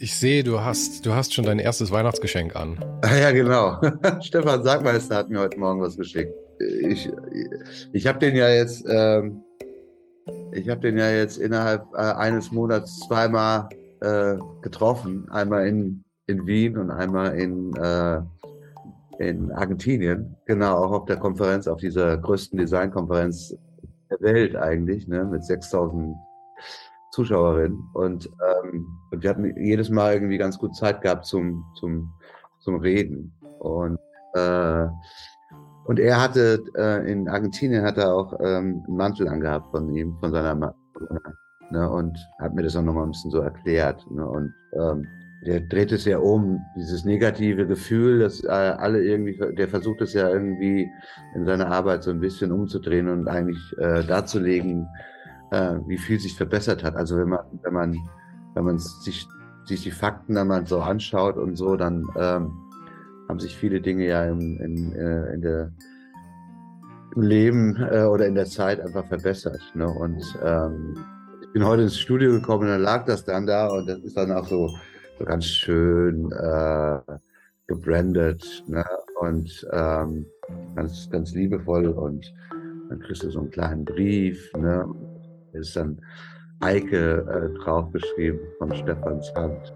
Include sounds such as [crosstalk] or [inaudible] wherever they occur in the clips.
Ich sehe, du hast, du hast schon dein erstes Weihnachtsgeschenk an. Ah, ja, genau. [laughs] Stefan Sagmeister hat mir heute Morgen was geschickt. Ich, ich habe den ja jetzt, ähm, ich habe den ja jetzt innerhalb äh, eines Monats zweimal äh, getroffen. Einmal in, in Wien und einmal in, äh, in Argentinien. Genau, auch auf der Konferenz, auf dieser größten Designkonferenz der Welt eigentlich, ne, mit 6000 Zuschauerin und, ähm, und wir hatten jedes Mal irgendwie ganz gut Zeit gehabt zum, zum, zum Reden. Und, äh, und er hatte äh, in Argentinien hat er auch ähm, einen Mantel angehabt von ihm, von seiner Ma ne, und hat mir das auch nochmal ein bisschen so erklärt. Ne, und ähm, der dreht es ja um, dieses negative Gefühl, dass äh, alle irgendwie, der versucht es ja irgendwie in seiner Arbeit so ein bisschen umzudrehen und eigentlich äh, darzulegen, äh, wie viel sich verbessert hat. Also wenn man, wenn man, wenn man sich, sich die Fakten dann mal so anschaut und so, dann ähm, haben sich viele Dinge ja im, in, äh, in der, im Leben äh, oder in der Zeit einfach verbessert. Ne? Und ähm, ich bin heute ins Studio gekommen und dann lag das dann da und das ist dann auch so, so ganz schön äh, gebrandet ne? und ähm, ganz, ganz liebevoll und dann kriegst du so einen kleinen Brief ne? Ist dann Eike äh, draufgeschrieben von Stefans Hand.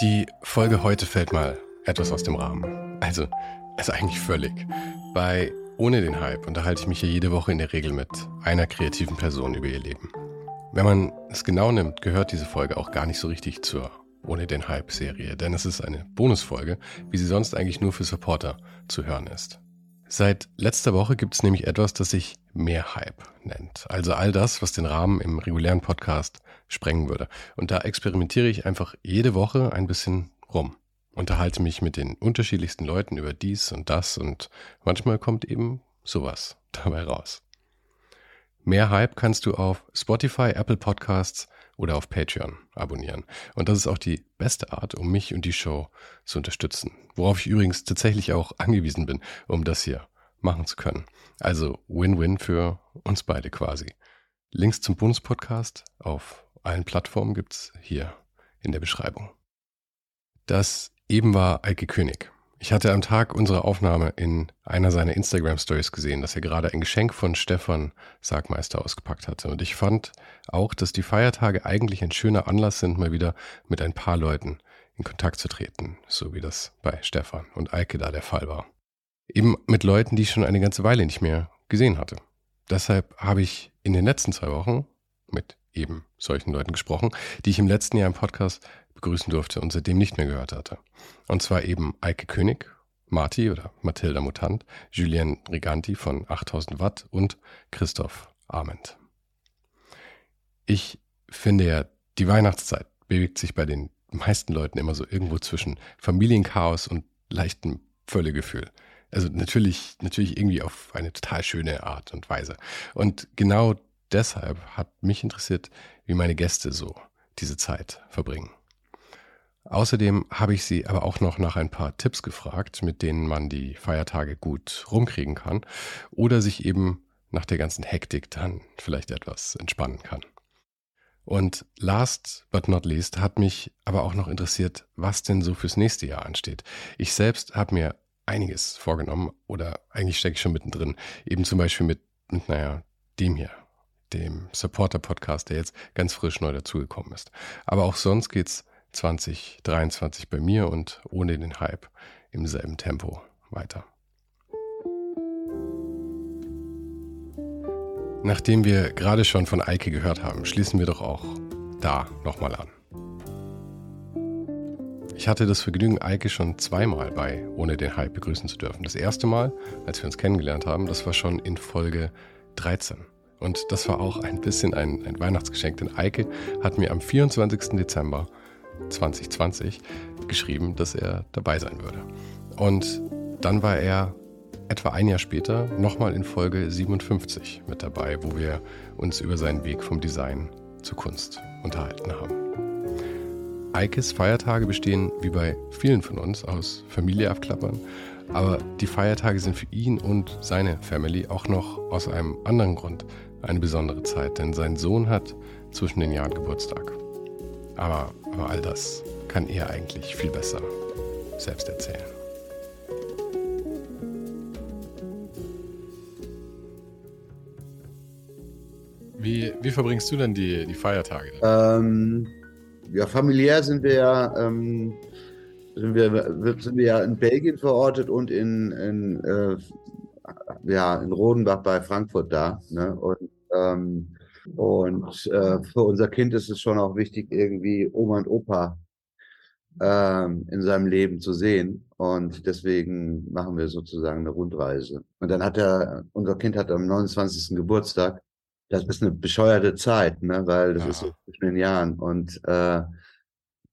Die Folge heute fällt mal etwas aus dem Rahmen. Also, also eigentlich völlig. Bei Ohne den Hype unterhalte ich mich hier jede Woche in der Regel mit einer kreativen Person über ihr Leben. Wenn man es genau nimmt, gehört diese Folge auch gar nicht so richtig zur Ohne den Hype-Serie, denn es ist eine Bonusfolge, wie sie sonst eigentlich nur für Supporter zu hören ist. Seit letzter Woche gibt es nämlich etwas, das sich mehr Hype nennt. Also all das, was den Rahmen im regulären Podcast sprengen würde. Und da experimentiere ich einfach jede Woche ein bisschen rum. Unterhalte mich mit den unterschiedlichsten Leuten über dies und das und manchmal kommt eben sowas dabei raus. Mehr Hype kannst du auf Spotify, Apple Podcasts oder auf Patreon abonnieren. Und das ist auch die beste Art, um mich und die Show zu unterstützen. Worauf ich übrigens tatsächlich auch angewiesen bin, um das hier machen zu können. Also Win-Win für uns beide quasi. Links zum Bundespodcast auf allen Plattformen gibt's hier in der Beschreibung. Das eben war Eike König. Ich hatte am Tag unserer Aufnahme in einer seiner Instagram Stories gesehen, dass er gerade ein Geschenk von Stefan Sargmeister ausgepackt hatte. Und ich fand auch, dass die Feiertage eigentlich ein schöner Anlass sind, mal wieder mit ein paar Leuten in Kontakt zu treten, so wie das bei Stefan und Eike da der Fall war. Eben mit Leuten, die ich schon eine ganze Weile nicht mehr gesehen hatte. Deshalb habe ich in den letzten zwei Wochen mit eben solchen Leuten gesprochen, die ich im letzten Jahr im Podcast begrüßen durfte und seitdem nicht mehr gehört hatte. Und zwar eben Eike König, Marti oder Mathilda Mutant, Julien Riganti von 8000 Watt und Christoph Arment. Ich finde ja, die Weihnachtszeit bewegt sich bei den meisten Leuten immer so irgendwo zwischen Familienchaos und leichtem Völlegefühl. Also natürlich, natürlich irgendwie auf eine total schöne Art und Weise. Und genau deshalb hat mich interessiert, wie meine Gäste so diese Zeit verbringen. Außerdem habe ich sie aber auch noch nach ein paar Tipps gefragt, mit denen man die Feiertage gut rumkriegen kann oder sich eben nach der ganzen Hektik dann vielleicht etwas entspannen kann. Und last but not least hat mich aber auch noch interessiert, was denn so fürs nächste Jahr ansteht. Ich selbst habe mir einiges vorgenommen oder eigentlich stecke ich schon mittendrin. Eben zum Beispiel mit, naja, dem hier, dem Supporter-Podcast, der jetzt ganz frisch neu dazugekommen ist. Aber auch sonst geht's 2023 bei mir und ohne den Hype im selben Tempo weiter. Nachdem wir gerade schon von Eike gehört haben, schließen wir doch auch da nochmal an. Ich hatte das Vergnügen, Eike schon zweimal bei Ohne den Hype begrüßen zu dürfen. Das erste Mal, als wir uns kennengelernt haben, das war schon in Folge 13. Und das war auch ein bisschen ein, ein Weihnachtsgeschenk, denn Eike hat mir am 24. Dezember 2020 geschrieben, dass er dabei sein würde. Und dann war er etwa ein Jahr später nochmal in Folge 57 mit dabei, wo wir uns über seinen Weg vom Design zur Kunst unterhalten haben. Eikes Feiertage bestehen wie bei vielen von uns aus Familie abklappern, aber die Feiertage sind für ihn und seine Family auch noch aus einem anderen Grund eine besondere Zeit, denn sein Sohn hat zwischen den Jahren Geburtstag. Aber, aber all das kann er eigentlich viel besser selbst erzählen. Wie, wie verbringst du denn die, die Feiertage? Ähm, ja, familiär sind wir ja, ähm, sind wir, sind wir ja in Belgien verortet und in, in, äh, ja, in Rodenbach bei Frankfurt da. Ne? Und, ähm, und äh, für unser Kind ist es schon auch wichtig, irgendwie Oma und Opa ähm, in seinem Leben zu sehen. Und deswegen machen wir sozusagen eine Rundreise. Und dann hat er, unser Kind hat am 29. Geburtstag. Das ist eine bescheuerte Zeit, ne? weil das ja. ist so zwischen den Jahren. Und, äh,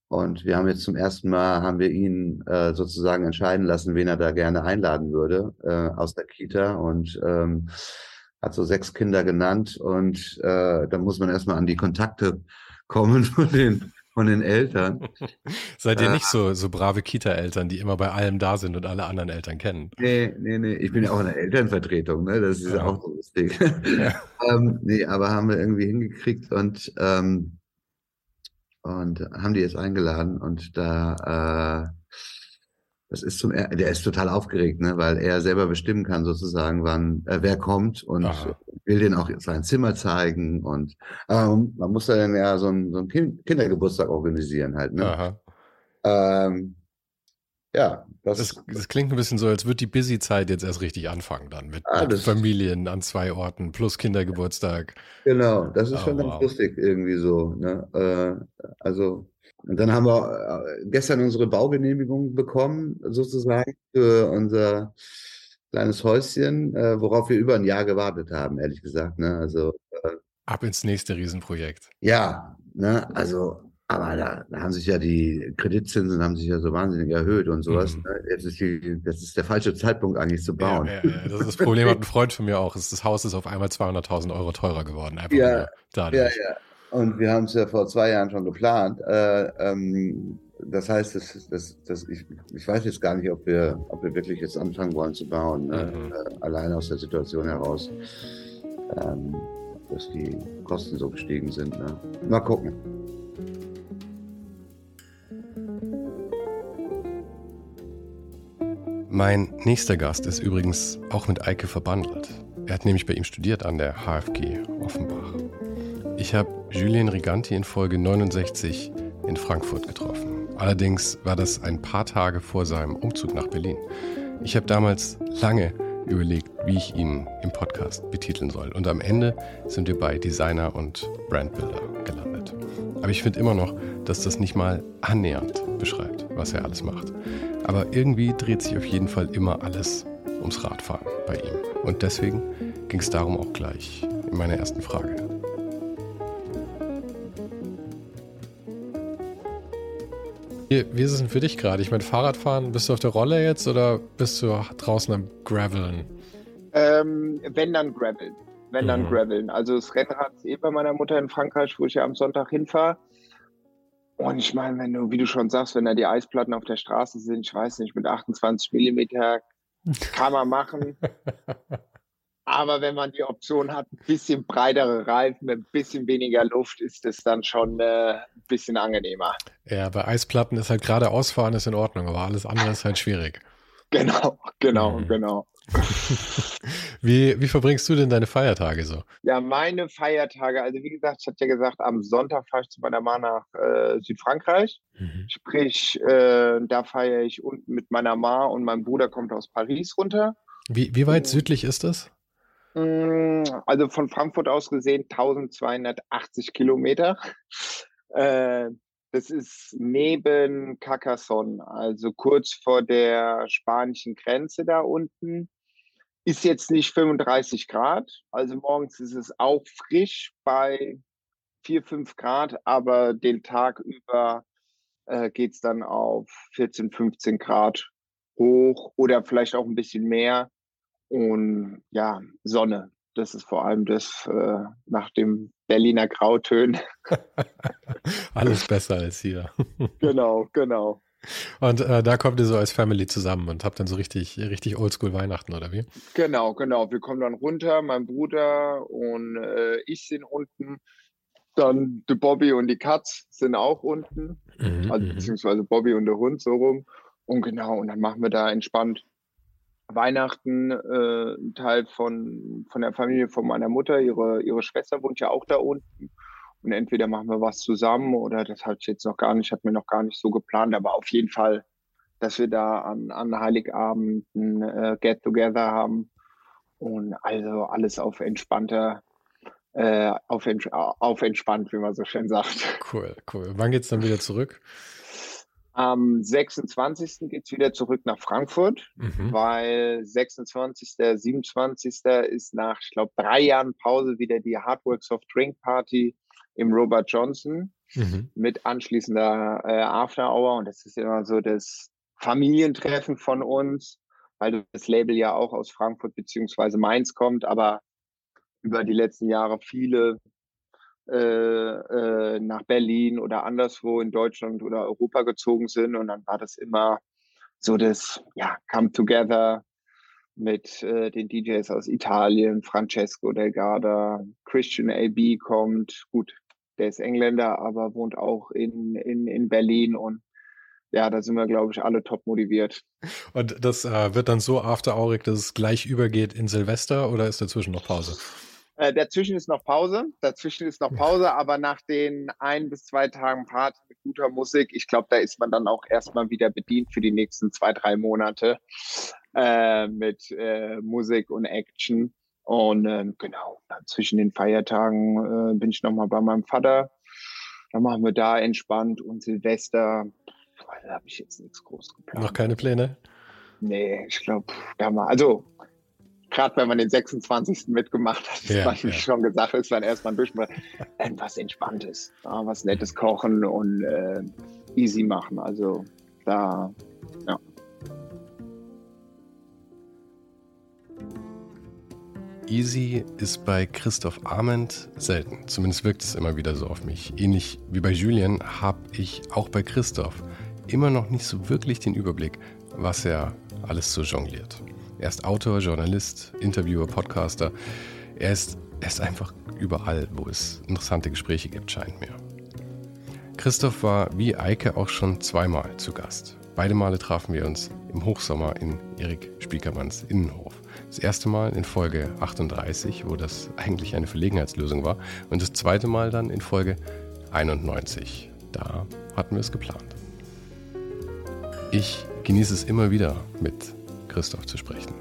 und wir haben jetzt zum ersten Mal, haben wir ihn äh, sozusagen entscheiden lassen, wen er da gerne einladen würde äh, aus der Kita. Und ähm, hat so sechs Kinder genannt. Und äh, da muss man erstmal an die Kontakte kommen [laughs] von den von den Eltern. [laughs] Seid ihr äh, nicht so, so brave Kita-Eltern, die immer bei allem da sind und alle anderen Eltern kennen? Nee, nee, nee. Ich bin ja auch in der Elternvertretung, ne? Das ist ja, auch so lustig. Ja. [laughs] ähm, nee, aber haben wir irgendwie hingekriegt und, ähm, und haben die jetzt eingeladen und da äh, das ist zum, der ist total aufgeregt, ne, weil er selber bestimmen kann sozusagen, wann, äh, wer kommt und Aha. will den auch sein Zimmer zeigen und, ähm, man muss dann ja so einen, so einen kind Kindergeburtstag organisieren halt, ne. Ähm, ja, das, das, das, klingt ein bisschen so, als würde die Busy-Zeit jetzt erst richtig anfangen dann mit, ah, mit Familien an zwei Orten plus Kindergeburtstag. Genau, das ist oh, schon ganz wow. lustig irgendwie so. Ne? Äh, also und dann haben wir äh, gestern unsere Baugenehmigung bekommen, sozusagen, für unser kleines Häuschen, äh, worauf wir über ein Jahr gewartet haben, ehrlich gesagt. Ne? Also, äh, Ab ins nächste Riesenprojekt. Ja, ne? also, aber da, da, haben sich ja die Kreditzinsen haben sich ja so wahnsinnig erhöht und sowas. Mhm. Ne? Jetzt ist die, das ist der falsche Zeitpunkt eigentlich zu bauen. Ja, ja, ja. Das ist das Problem, hat ein Freund von mir auch. Das Haus ist auf einmal 200.000 Euro teurer geworden. Einfach ja, dadurch. ja, ja. Und wir haben es ja vor zwei Jahren schon geplant. Äh, ähm, das heißt, das, das, das, ich, ich weiß jetzt gar nicht, ob wir, ob wir wirklich jetzt anfangen wollen zu bauen. Ne? Mhm. Äh, allein aus der Situation heraus, ähm, dass die Kosten so gestiegen sind. Ne? Mal gucken. Mein nächster Gast ist übrigens auch mit Eike verbandelt. Er hat nämlich bei ihm studiert an der HFG Offenbach. Ich habe Julien Riganti in Folge 69 in Frankfurt getroffen. Allerdings war das ein paar Tage vor seinem Umzug nach Berlin. Ich habe damals lange überlegt, wie ich ihn im Podcast betiteln soll. Und am Ende sind wir bei Designer und Brandbuilder gelandet. Aber ich finde immer noch, dass das nicht mal annähernd beschreibt, was er alles macht. Aber irgendwie dreht sich auf jeden Fall immer alles ums Radfahren bei ihm. Und deswegen ging es darum auch gleich in meiner ersten Frage. Wie, wie ist es denn für dich gerade? Ich meine, Fahrradfahren, bist du auf der Rolle jetzt oder bist du draußen am Graveln? Ähm, wenn dann Graveln. Wenn dann mhm. Graveln. Also das Rennrad ist eh bei meiner Mutter in Frankreich, wo ich ja am Sonntag hinfahre. Und ich meine, wenn du, wie du schon sagst, wenn da die Eisplatten auf der Straße sind, ich weiß nicht, mit 28 Millimeter kann man machen. [laughs] Aber wenn man die Option hat, ein bisschen breitere Reifen ein bisschen weniger Luft, ist es dann schon äh, ein bisschen angenehmer. Ja, bei Eisplatten ist halt gerade ausfahren ist in Ordnung, aber alles andere ist halt schwierig. [laughs] Genau, genau, mhm. genau. [laughs] wie, wie verbringst du denn deine Feiertage so? Ja, meine Feiertage, also wie gesagt, ich hatte ja gesagt, am Sonntag fahre ich zu meiner Mama nach äh, Südfrankreich. Mhm. Sprich, äh, da feiere ich unten mit meiner Ma und mein Bruder kommt aus Paris runter. Wie, wie weit südlich ist das? Mm, also von Frankfurt aus gesehen 1280 Kilometer. Äh, das ist neben Carcassonne, also kurz vor der spanischen Grenze da unten. Ist jetzt nicht 35 Grad, also morgens ist es auch frisch bei 4, 5 Grad, aber den Tag über äh, geht es dann auf 14, 15 Grad hoch oder vielleicht auch ein bisschen mehr. Und ja, Sonne, das ist vor allem das äh, nach dem Berliner Grautönen. [laughs] Alles besser als hier. [laughs] genau, genau. Und äh, da kommt ihr so als Family zusammen und habt dann so richtig, richtig Oldschool Weihnachten, oder wie? Genau, genau. Wir kommen dann runter, mein Bruder und äh, ich sind unten. Dann der Bobby und die Katz sind auch unten. Mhm, also mhm. beziehungsweise Bobby und der Hund so rum. Und genau, und dann machen wir da entspannt Weihnachten äh, Teil von, von der Familie von meiner Mutter. Ihre, ihre Schwester wohnt ja auch da unten. Und entweder machen wir was zusammen oder das hatte ich jetzt noch gar nicht, hat mir noch gar nicht so geplant, aber auf jeden Fall, dass wir da an, an Heiligabend ein äh, Get-Together haben und also alles auf entspannter, äh, auf, auf entspannt, wie man so schön sagt. Cool, cool. Wann geht's dann wieder zurück? Am 26. geht es wieder zurück nach Frankfurt, mhm. weil 26., 27. ist nach, ich glaube, drei Jahren Pause wieder die Hardworks of Drink Party im Robert Johnson mhm. mit anschließender äh, After Hour. Und das ist immer so das Familientreffen von uns, weil das Label ja auch aus Frankfurt beziehungsweise Mainz kommt, aber über die letzten Jahre viele äh, äh, nach Berlin oder anderswo in Deutschland oder Europa gezogen sind. Und dann war das immer so das ja, Come Together mit äh, den DJs aus Italien, Francesco Delgada, Christian AB kommt. Gut, der ist Engländer, aber wohnt auch in, in, in Berlin und ja, da sind wir, glaube ich, alle top motiviert. Und das äh, wird dann so afteraurig, dass es gleich übergeht in Silvester oder ist dazwischen noch Pause? Äh, dazwischen ist noch Pause. Dazwischen ist noch Pause, aber nach den ein bis zwei Tagen Party mit guter Musik, ich glaube, da ist man dann auch erstmal wieder bedient für die nächsten zwei, drei Monate äh, mit äh, Musik und Action. Und äh, genau, zwischen den Feiertagen äh, bin ich nochmal bei meinem Vater. Dann machen wir da entspannt und Silvester. Da habe ich jetzt nichts groß geplant. Noch keine Pläne? Nee, ich glaube, da mal, also gerade wenn man den 26. mitgemacht hat, ja, man ja. schon gesagt, ist dann erstmal durch etwas Entspanntes, ja, was Nettes kochen und äh, easy machen. Also da, ja. Easy ist bei Christoph Arment selten. Zumindest wirkt es immer wieder so auf mich. Ähnlich wie bei Julian habe ich auch bei Christoph immer noch nicht so wirklich den Überblick, was er alles so jongliert. Er ist Autor, Journalist, Interviewer, Podcaster. Er ist, er ist einfach überall, wo es interessante Gespräche gibt, scheint mir. Christoph war wie Eike auch schon zweimal zu Gast. Beide Male trafen wir uns im Hochsommer in Erik Spiekermanns Innenhof. Das erste Mal in Folge 38, wo das eigentlich eine Verlegenheitslösung war, und das zweite Mal dann in Folge 91. Da hatten wir es geplant. Ich genieße es immer wieder, mit Christoph zu sprechen.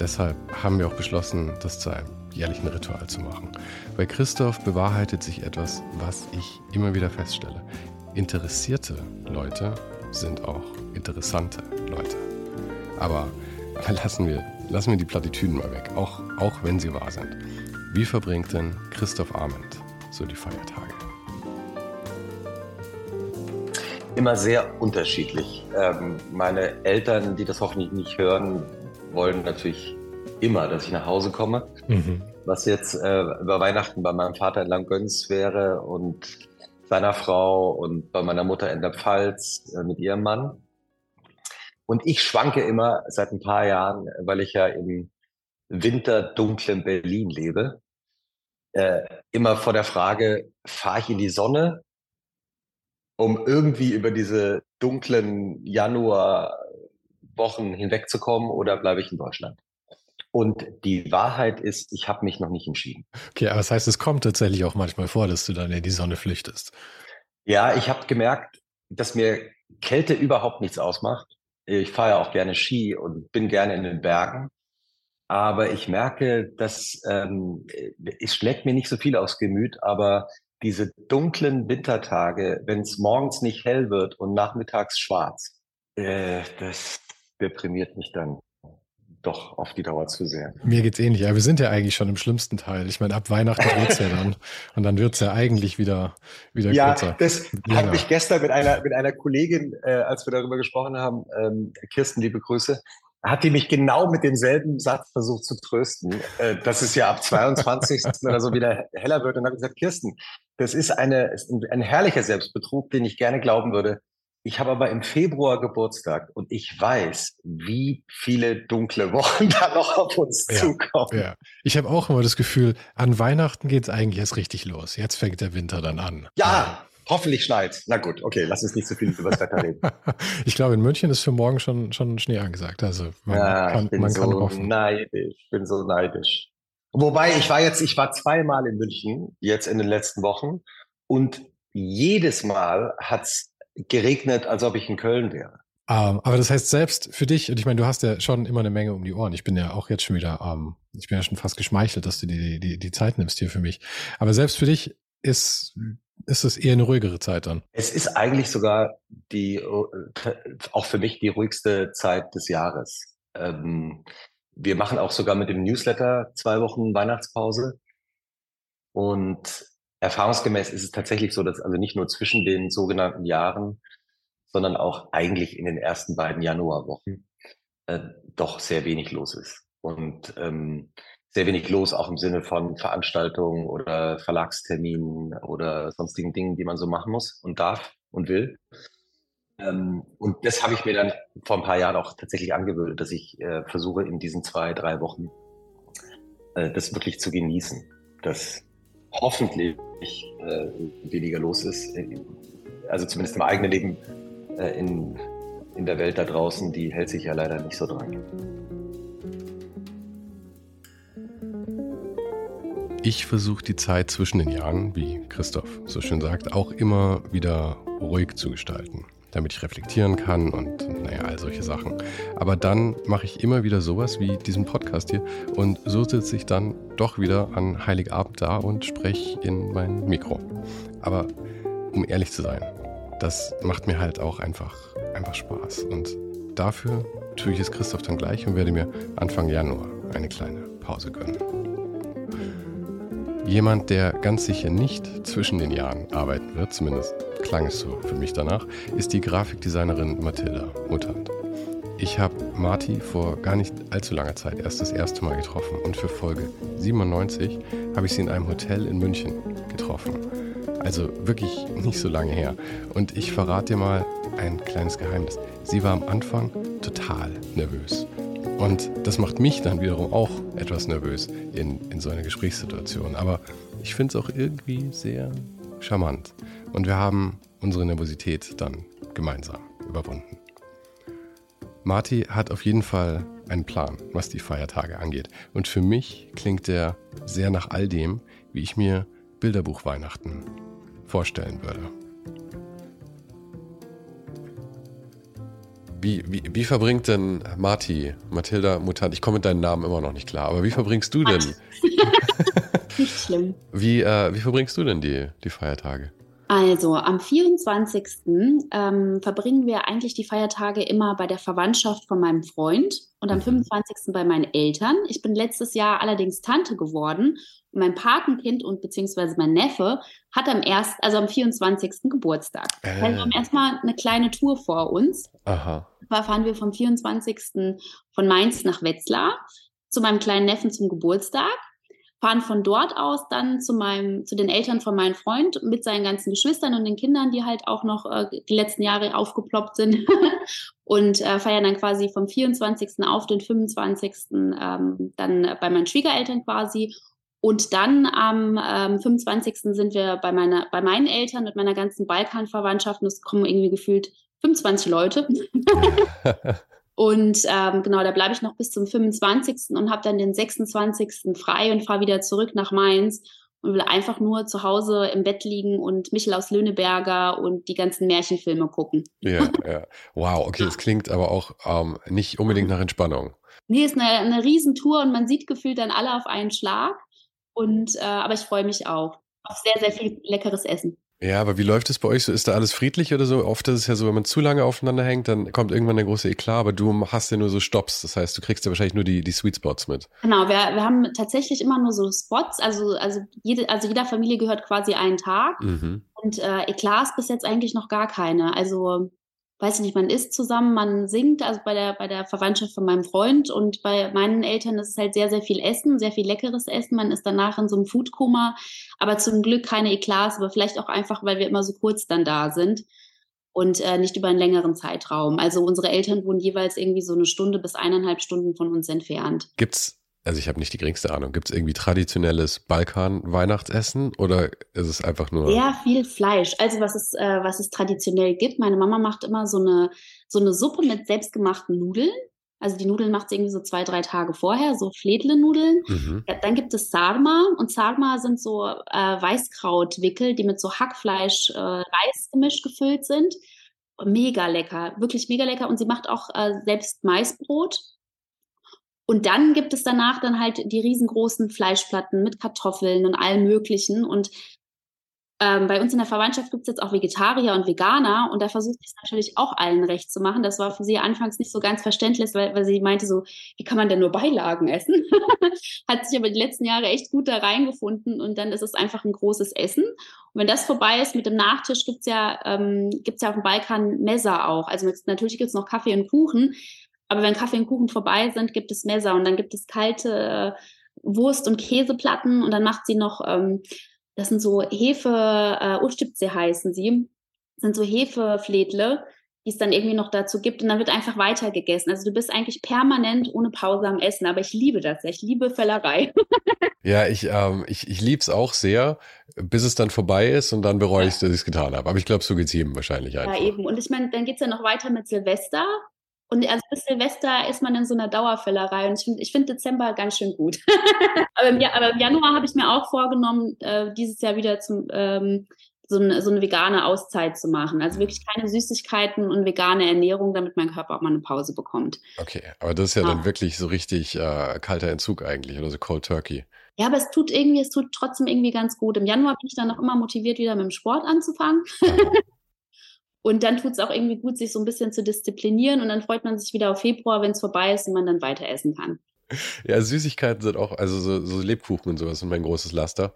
Deshalb haben wir auch beschlossen, das zu einem jährlichen Ritual zu machen. Bei Christoph bewahrheitet sich etwas, was ich immer wieder feststelle. Interessierte Leute sind auch interessante Leute. Aber, lassen, wir, lassen wir die Plattitüden mal weg, auch, auch wenn sie wahr sind. Wie verbringt denn Christoph Arment so die Feiertage? Immer sehr unterschiedlich. Ähm, meine Eltern, die das hoffentlich nicht hören, wollen natürlich immer, dass ich nach Hause komme. Mhm. Was jetzt äh, über Weihnachten bei meinem Vater in Langgöns wäre und seiner Frau und bei meiner Mutter in der Pfalz äh, mit ihrem Mann. Und ich schwanke immer seit ein paar Jahren, weil ich ja im winterdunklen Berlin lebe, äh, immer vor der Frage, fahre ich in die Sonne, um irgendwie über diese dunklen Januarwochen hinwegzukommen oder bleibe ich in Deutschland? Und die Wahrheit ist, ich habe mich noch nicht entschieden. Okay, aber das heißt, es kommt tatsächlich auch manchmal vor, dass du dann in die Sonne flüchtest. Ja, ich habe gemerkt, dass mir Kälte überhaupt nichts ausmacht. Ich fahre ja auch gerne Ski und bin gerne in den Bergen. Aber ich merke, dass ähm, es schlägt mir nicht so viel aufs Gemüt, aber diese dunklen Wintertage, wenn es morgens nicht hell wird und nachmittags schwarz, äh, das deprimiert mich dann doch auf die Dauer zu sehr. Mir geht's ähnlich. Ja, wir sind ja eigentlich schon im schlimmsten Teil. Ich meine, ab Weihnachten geht's ja dann. Und dann wird's ja eigentlich wieder, wieder ja, kürzer. Das habe ich gestern mit einer, mit einer Kollegin, äh, als wir darüber gesprochen haben, ähm, Kirsten, liebe Grüße, hat die mich genau mit demselben Satz versucht zu trösten, äh, dass es ja ab 22. [laughs] oder so wieder heller wird. Und dann habe ich gesagt, Kirsten, das ist eine, ein herrlicher Selbstbetrug, den ich gerne glauben würde. Ich habe aber im Februar Geburtstag und ich weiß, wie viele dunkle Wochen [laughs] da noch auf uns ja, zukommen. Ja. Ich habe auch immer das Gefühl, an Weihnachten geht es eigentlich erst richtig los. Jetzt fängt der Winter dann an. Ja. Hoffentlich schneit. Na gut, okay, lass uns nicht so viel über das Wetter reden. [laughs] ich glaube, in München ist für morgen schon, schon Schnee angesagt. Also man ja, kann, ich bin man so kann hoffen. neidisch. Ich bin so neidisch. Wobei, ich war jetzt, ich war zweimal in München, jetzt in den letzten Wochen. Und jedes Mal hat's geregnet, als ob ich in Köln wäre. Um, ähm, aber das heißt, selbst für dich, und ich meine, du hast ja schon immer eine Menge um die Ohren. Ich bin ja auch jetzt schon wieder, um, ähm, ich bin ja schon fast geschmeichelt, dass du die, die, die Zeit nimmst hier für mich. Aber selbst für dich ist, ist es eher eine ruhigere Zeit dann. Es ist eigentlich sogar die, auch für mich die ruhigste Zeit des Jahres. Ähm, wir machen auch sogar mit dem Newsletter zwei Wochen Weihnachtspause. Und erfahrungsgemäß ist es tatsächlich so, dass also nicht nur zwischen den sogenannten Jahren, sondern auch eigentlich in den ersten beiden Januarwochen äh, doch sehr wenig los ist. Und ähm, sehr wenig los, auch im Sinne von Veranstaltungen oder Verlagsterminen oder sonstigen Dingen, die man so machen muss und darf und will. Ähm, und das habe ich mir dann vor ein paar Jahren auch tatsächlich angewöhnt, dass ich äh, versuche, in diesen zwei, drei Wochen äh, das wirklich zu genießen. Das hoffentlich äh, weniger los ist. Also zumindest im eigenen Leben in, in der Welt da draußen, die hält sich ja leider nicht so dran. Ich versuche die Zeit zwischen den Jahren, wie Christoph so schön sagt, auch immer wieder ruhig zu gestalten damit ich reflektieren kann und naja, all solche Sachen. Aber dann mache ich immer wieder sowas wie diesen Podcast hier und so sitze ich dann doch wieder an Heiligabend da und spreche in mein Mikro. Aber um ehrlich zu sein, das macht mir halt auch einfach, einfach Spaß. Und dafür tue ich es Christoph dann gleich und werde mir Anfang Januar eine kleine Pause gönnen. Jemand, der ganz sicher nicht zwischen den Jahren arbeiten wird, zumindest klang es so für mich danach, ist die Grafikdesignerin Mathilda Mutant. Ich habe Marti vor gar nicht allzu langer Zeit erst das erste Mal getroffen und für Folge 97 habe ich sie in einem Hotel in München getroffen. Also wirklich nicht so lange her. Und ich verrate dir mal ein kleines Geheimnis. Sie war am Anfang total nervös. Und das macht mich dann wiederum auch etwas nervös in, in so einer Gesprächssituation. Aber ich finde es auch irgendwie sehr charmant. Und wir haben unsere Nervosität dann gemeinsam überwunden. Marty hat auf jeden Fall einen Plan, was die Feiertage angeht. Und für mich klingt der sehr nach all dem, wie ich mir Bilderbuch Weihnachten vorstellen würde. Wie, wie, wie verbringt denn Marti, Mathilda Mutant, ich komme mit deinem Namen immer noch nicht klar, aber wie verbringst du denn? [laughs] nicht schlimm. Wie, äh, wie verbringst du denn die, die Feiertage? Also am 24. Ähm, verbringen wir eigentlich die Feiertage immer bei der Verwandtschaft von meinem Freund und am mhm. 25. bei meinen Eltern. Ich bin letztes Jahr allerdings Tante geworden und mein Patenkind und beziehungsweise mein Neffe hat am ersten, also am 24. Geburtstag. Äh. Also wir haben erstmal eine kleine Tour vor uns. Aha. Fahren wir vom 24. von Mainz nach Wetzlar zu meinem kleinen Neffen zum Geburtstag fahren von dort aus dann zu meinem, zu den Eltern von meinem Freund mit seinen ganzen Geschwistern und den Kindern, die halt auch noch äh, die letzten Jahre aufgeploppt sind [laughs] und äh, feiern dann quasi vom 24. auf den 25. Ähm, dann bei meinen Schwiegereltern quasi. Und dann am ähm, 25. sind wir bei, meiner, bei meinen Eltern mit meiner ganzen Balkanverwandtschaft und es kommen irgendwie gefühlt 25 Leute. [laughs] Und ähm, genau, da bleibe ich noch bis zum 25. und habe dann den 26. frei und fahre wieder zurück nach Mainz und will einfach nur zu Hause im Bett liegen und Michel aus Löhneberger und die ganzen Märchenfilme gucken. Ja, ja. Wow, okay, das klingt aber auch ähm, nicht unbedingt nach Entspannung. Nee, ist eine, eine Riesentour und man sieht gefühlt dann alle auf einen Schlag. Und äh, aber ich freue mich auch auf sehr, sehr viel leckeres Essen. Ja, aber wie läuft es bei euch so? Ist da alles friedlich oder so? Oft ist es ja so, wenn man zu lange aufeinander hängt, dann kommt irgendwann der große Eklat, aber du hast ja nur so Stops. Das heißt, du kriegst ja wahrscheinlich nur die, die Sweet Spots mit. Genau, wir, wir haben tatsächlich immer nur so Spots. Also, also, jede, also jeder Familie gehört quasi ein Tag. Mhm. Und äh, Eklats bis jetzt eigentlich noch gar keine. Also weiß ich nicht, man isst zusammen, man singt, also bei der, bei der Verwandtschaft von meinem Freund und bei meinen Eltern ist es halt sehr, sehr viel Essen, sehr viel leckeres Essen. Man ist danach in so einem Foodkoma, aber zum Glück keine Eklats, aber vielleicht auch einfach, weil wir immer so kurz dann da sind und äh, nicht über einen längeren Zeitraum. Also unsere Eltern wohnen jeweils irgendwie so eine Stunde bis eineinhalb Stunden von uns entfernt. Gibt's also ich habe nicht die geringste Ahnung. Gibt es irgendwie traditionelles Balkan-Weihnachtsessen oder ist es einfach nur? Sehr viel Fleisch. Also was es, äh, was es traditionell gibt. Meine Mama macht immer so eine, so eine Suppe mit selbstgemachten Nudeln. Also die Nudeln macht sie irgendwie so zwei, drei Tage vorher, so Fledle-Nudeln. Mhm. Ja, dann gibt es Sarma und Sarma sind so äh, Weißkrautwickel, die mit so Hackfleisch, äh, Reisgemisch gefüllt sind. Mega lecker, wirklich mega lecker. Und sie macht auch äh, selbst Maisbrot und dann gibt es danach dann halt die riesengroßen Fleischplatten mit Kartoffeln und allem Möglichen. Und ähm, bei uns in der Verwandtschaft gibt es jetzt auch Vegetarier und Veganer und da versuche ich es natürlich auch allen recht zu machen. Das war für sie anfangs nicht so ganz verständlich, weil, weil sie meinte so, wie kann man denn nur Beilagen essen? [laughs] Hat sich aber die letzten Jahre echt gut da reingefunden und dann ist es einfach ein großes Essen. Und wenn das vorbei ist mit dem Nachtisch, gibt's ja, ähm, ja auf dem Balkan Messer auch. Also natürlich gibt's noch Kaffee und Kuchen, aber wenn Kaffee und Kuchen vorbei sind, gibt es Messer und dann gibt es kalte Wurst- und Käseplatten und dann macht sie noch, ähm, das sind so Hefe, äh, Ustipze heißen sie, das sind so Hefefledle, die es dann irgendwie noch dazu gibt und dann wird einfach weiter gegessen. Also du bist eigentlich permanent ohne Pause am Essen, aber ich liebe das, ich liebe Völlerei. [laughs] ja, ich, ähm, ich, ich liebe es auch sehr, bis es dann vorbei ist und dann bereue ich, dass ich es getan habe. Aber ich glaube, so geht es jedem wahrscheinlich einfach. Ja, eben. Und ich meine, dann geht es ja noch weiter mit Silvester. Und also bis Silvester ist man in so einer Dauerfüllerei und ich finde ich find Dezember ganz schön gut. [laughs] aber, im, aber, im, Januar habe ich mir auch vorgenommen, äh, dieses Jahr wieder zum, ähm, so, eine, so eine vegane Auszeit zu machen. Also wirklich keine Süßigkeiten und vegane Ernährung, damit mein Körper auch mal eine Pause bekommt. Okay, aber das ist ja, ja. dann wirklich so richtig äh, kalter Entzug eigentlich oder so Cold Turkey. Ja, aber es tut irgendwie, es tut trotzdem irgendwie ganz gut. Im Januar bin ich dann noch immer motiviert, wieder mit dem Sport anzufangen. [laughs] Und dann tut es auch irgendwie gut, sich so ein bisschen zu disziplinieren und dann freut man sich wieder auf Februar, wenn es vorbei ist und man dann weiter essen kann. Ja, Süßigkeiten sind auch, also so, so Lebkuchen und sowas sind mein großes Laster.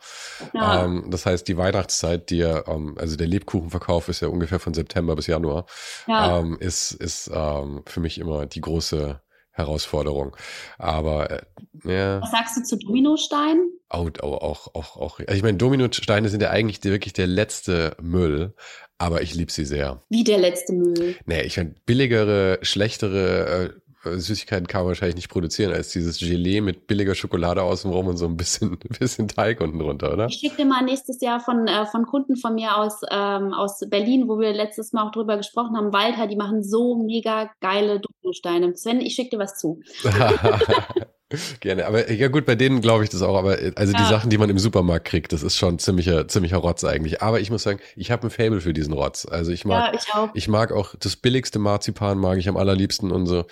Ja. Ähm, das heißt, die Weihnachtszeit, die ähm, also der Lebkuchenverkauf ist ja ungefähr von September bis Januar, ja. ähm, ist, ist ähm, für mich immer die große Herausforderung. Aber äh, ja. Was sagst du zu Dominosteinen? Auch, auch, auch, auch, auch. Also ich meine, Dominosteine sind ja eigentlich die, wirklich der letzte Müll, aber ich liebe sie sehr. Wie der letzte Müll? Nee, ich finde billigere, schlechtere äh, Süßigkeiten kann man wahrscheinlich nicht produzieren als dieses Gelee mit billiger Schokolade außenrum und so ein bisschen, [laughs] bisschen Teig unten drunter, oder? Ich schicke dir mal nächstes Jahr von, äh, von Kunden von mir aus, ähm, aus Berlin, wo wir letztes Mal auch drüber gesprochen haben, Walter, die machen so mega geile Dominosteine. Sven, ich schicke dir was zu. [laughs] [laughs] Gerne, aber ja gut, bei denen glaube ich das auch, aber also ja. die Sachen, die man im Supermarkt kriegt, das ist schon ziemlicher, ziemlicher Rotz eigentlich. Aber ich muss sagen, ich habe ein Fable für diesen Rotz. Also ich mag, ja, ich, auch. ich mag auch das billigste Marzipan, mag ich am allerliebsten und so.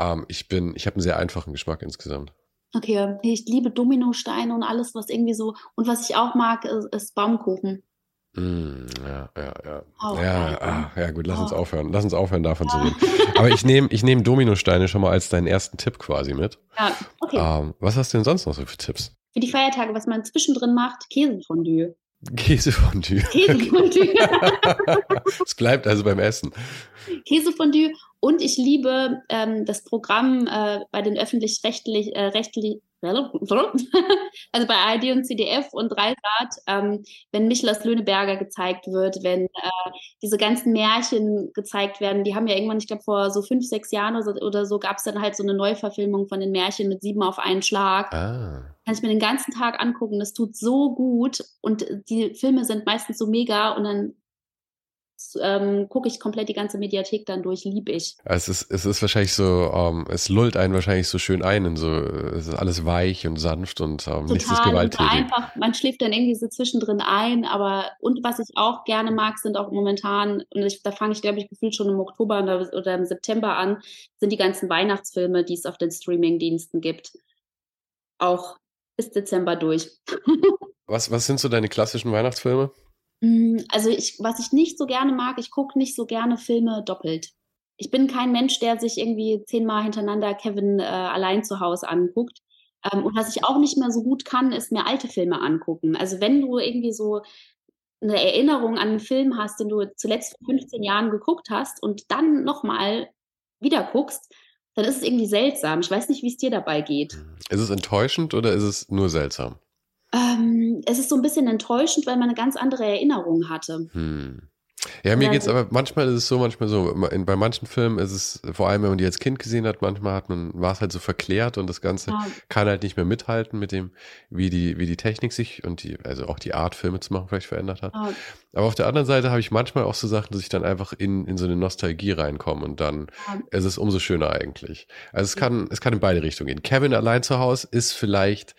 Ähm, ich bin, ich habe einen sehr einfachen Geschmack insgesamt. Okay, ich liebe Dominosteine und alles, was irgendwie so, und was ich auch mag, ist, ist Baumkuchen. Mm, ja, ja, ja. Oh, ja, ah, ja, gut, lass oh. uns aufhören. Lass uns aufhören, davon ja. zu reden. Aber ich nehme ich nehm Dominosteine schon mal als deinen ersten Tipp quasi mit. Ja, okay. Ähm, was hast du denn sonst noch so für Tipps? Für die Feiertage, was man zwischendrin macht, Käsefondue. Käsefondue. Käsefondue. [laughs] es bleibt also beim Essen. Käsefondue und ich liebe ähm, das Programm äh, bei den öffentlich-rechtlich, äh, rechtlich, [laughs] also bei ARD und CDF und Dreisat, ähm, wenn Michlas Löhneberger gezeigt wird, wenn äh, diese ganzen Märchen gezeigt werden, die haben ja irgendwann, ich glaube vor so fünf, sechs Jahren oder so, oder so gab es dann halt so eine Neuverfilmung von den Märchen mit sieben auf einen Schlag. Ah. Kann ich mir den ganzen Tag angucken, das tut so gut und die Filme sind meistens so mega und dann ähm, gucke ich komplett die ganze Mediathek dann durch, liebe ich. Es ist, es ist wahrscheinlich so, ähm, es lullt einen wahrscheinlich so schön ein, in so, es ist alles weich und sanft und ähm, Total, nichts ist gewalttätig. Und einfach, man schläft dann irgendwie so zwischendrin ein, aber und was ich auch gerne mag, sind auch momentan, und ich, da fange ich glaube ich gefühlt schon im Oktober oder, oder im September an, sind die ganzen Weihnachtsfilme, die es auf den Streaming-Diensten gibt. Auch bis Dezember durch. [laughs] was, was sind so deine klassischen Weihnachtsfilme? Mm, also ich, was ich nicht so gerne mag, ich gucke nicht so gerne Filme doppelt. Ich bin kein Mensch, der sich irgendwie zehnmal hintereinander Kevin äh, allein zu Hause anguckt. Ähm, und was ich auch nicht mehr so gut kann, ist mir alte Filme angucken. Also wenn du irgendwie so eine Erinnerung an einen Film hast, den du zuletzt vor 15 Jahren geguckt hast und dann nochmal wieder guckst, dann ist es irgendwie seltsam. Ich weiß nicht, wie es dir dabei geht. Ist es enttäuschend oder ist es nur seltsam? Ähm, es ist so ein bisschen enttäuschend, weil man eine ganz andere Erinnerung hatte. Hm. Ja, mir geht es aber manchmal ist es so, manchmal so. In, bei manchen Filmen ist es, vor allem wenn man die als Kind gesehen hat, manchmal hat man, war es halt so verklärt und das Ganze ja. kann halt nicht mehr mithalten mit dem, wie die, wie die Technik sich und die, also auch die Art, Filme zu machen, vielleicht verändert hat. Ja. Aber auf der anderen Seite habe ich manchmal auch so Sachen, dass ich dann einfach in, in so eine Nostalgie reinkomme und dann ja. ist es umso schöner eigentlich. Also es kann, es kann in beide Richtungen gehen. Kevin allein zu Hause ist vielleicht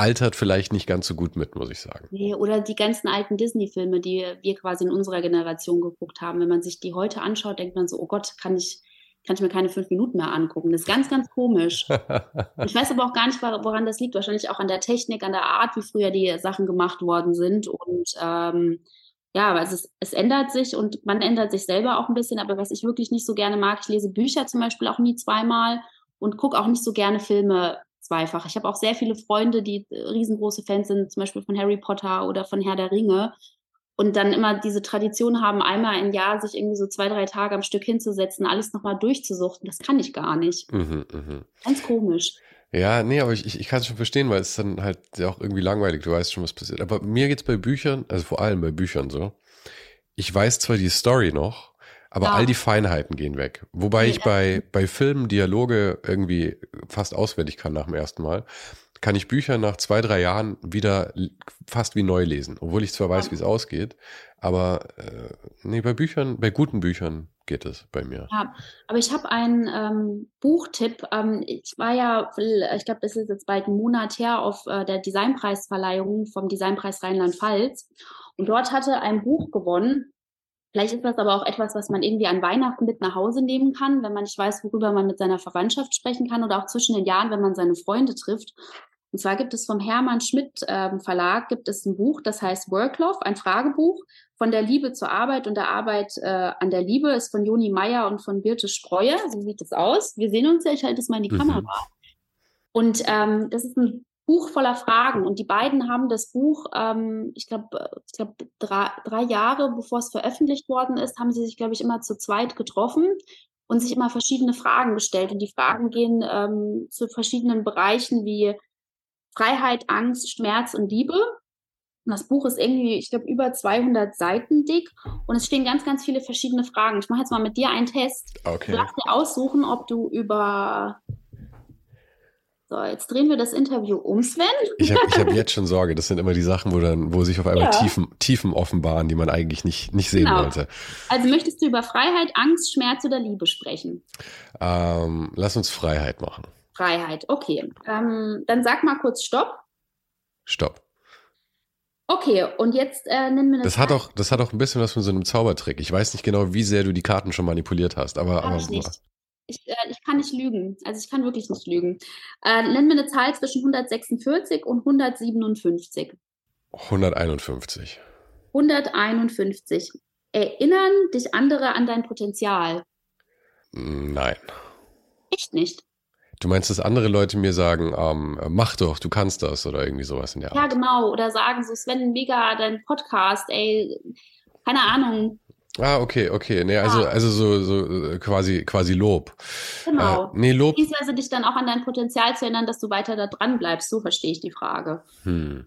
altert vielleicht nicht ganz so gut mit, muss ich sagen. Nee, oder die ganzen alten Disney-Filme, die wir quasi in unserer Generation geguckt haben. Wenn man sich die heute anschaut, denkt man so, oh Gott, kann ich, kann ich mir keine fünf Minuten mehr angucken. Das ist ganz, ganz komisch. [laughs] ich weiß aber auch gar nicht, woran das liegt. Wahrscheinlich auch an der Technik, an der Art, wie früher die Sachen gemacht worden sind. Und ähm, ja, also es, es ändert sich und man ändert sich selber auch ein bisschen. Aber was ich wirklich nicht so gerne mag, ich lese Bücher zum Beispiel auch nie zweimal und gucke auch nicht so gerne Filme zweifach. Ich habe auch sehr viele Freunde, die äh, riesengroße Fans sind, zum Beispiel von Harry Potter oder von Herr der Ringe. Und dann immer diese Tradition haben, einmal im Jahr sich irgendwie so zwei, drei Tage am Stück hinzusetzen, alles nochmal durchzusuchten. Das kann ich gar nicht. Mhm, mh. Ganz komisch. Ja, nee, aber ich, ich, ich kann es schon verstehen, weil es dann halt ja auch irgendwie langweilig, du weißt schon, was passiert. Aber mir geht es bei Büchern, also vor allem bei Büchern so, ich weiß zwar die Story noch, aber ja. all die Feinheiten gehen weg. Wobei ich bei, bei Filmen Dialoge irgendwie fast auswendig kann nach dem ersten Mal, kann ich Bücher nach zwei, drei Jahren wieder fast wie neu lesen. Obwohl ich zwar weiß, wie es ausgeht, aber äh, nee, bei Büchern, bei guten Büchern geht es bei mir. Ja, aber ich habe einen ähm, Buchtipp. Ähm, ich war ja, ich glaube, es ist jetzt bald ein Monat her auf äh, der Designpreisverleihung vom Designpreis Rheinland-Pfalz. Und dort hatte ein Buch gewonnen, Vielleicht ist das aber auch etwas, was man irgendwie an Weihnachten mit nach Hause nehmen kann, wenn man nicht weiß, worüber man mit seiner Verwandtschaft sprechen kann oder auch zwischen den Jahren, wenn man seine Freunde trifft. Und zwar gibt es vom Hermann Schmidt äh, Verlag gibt es ein Buch, das heißt Worklove, ein Fragebuch von der Liebe zur Arbeit und der Arbeit äh, an der Liebe, ist von Joni Meyer und von Birte Spreuer. So sieht es aus. Wir sehen uns ja, ich halte es mal in die mhm. Kamera. Und ähm, das ist ein Buch voller Fragen. Und die beiden haben das Buch, ähm, ich glaube, ich glaub, drei, drei Jahre bevor es veröffentlicht worden ist, haben sie sich, glaube ich, immer zu zweit getroffen und sich immer verschiedene Fragen gestellt. Und die Fragen gehen ähm, zu verschiedenen Bereichen wie Freiheit, Angst, Schmerz und Liebe. Und das Buch ist irgendwie, ich glaube, über 200 Seiten dick und es stehen ganz, ganz viele verschiedene Fragen. Ich mache jetzt mal mit dir einen Test. Okay. Du darfst dir aussuchen, ob du über so, jetzt drehen wir das Interview um, Sven. Ich habe hab jetzt schon Sorge. Das sind immer die Sachen, wo dann, wo sich auf einmal ja. Tiefen, Tiefen offenbaren, die man eigentlich nicht, nicht sehen genau. wollte. Also möchtest du über Freiheit, Angst, Schmerz oder Liebe sprechen? Ähm, lass uns Freiheit machen. Freiheit, okay. Ähm, dann sag mal kurz Stopp. Stopp. Okay, und jetzt äh, nennen wir das. Das hat, auch, das hat auch ein bisschen was von so einem Zaubertrick. Ich weiß nicht genau, wie sehr du die Karten schon manipuliert hast, aber. aber ich nicht. Ich, äh, ich kann nicht lügen. Also ich kann wirklich nicht lügen. Äh, nenn mir eine Zahl zwischen 146 und 157. 151. 151. Erinnern dich andere an dein Potenzial? Nein. Echt nicht. Du meinst, dass andere Leute mir sagen, ähm, mach doch, du kannst das oder irgendwie sowas in der Art? Ja, genau. Oder sagen so, Sven, mega dein Podcast, ey, keine Ahnung. Ah, okay, okay. Nee, also, ah. also so, so äh, quasi, quasi Lob. Genau. Äh, nee, Lob. Beziehungsweise dich dann auch an dein Potenzial zu erinnern, dass du weiter da dran bleibst. So verstehe ich die Frage. Hm.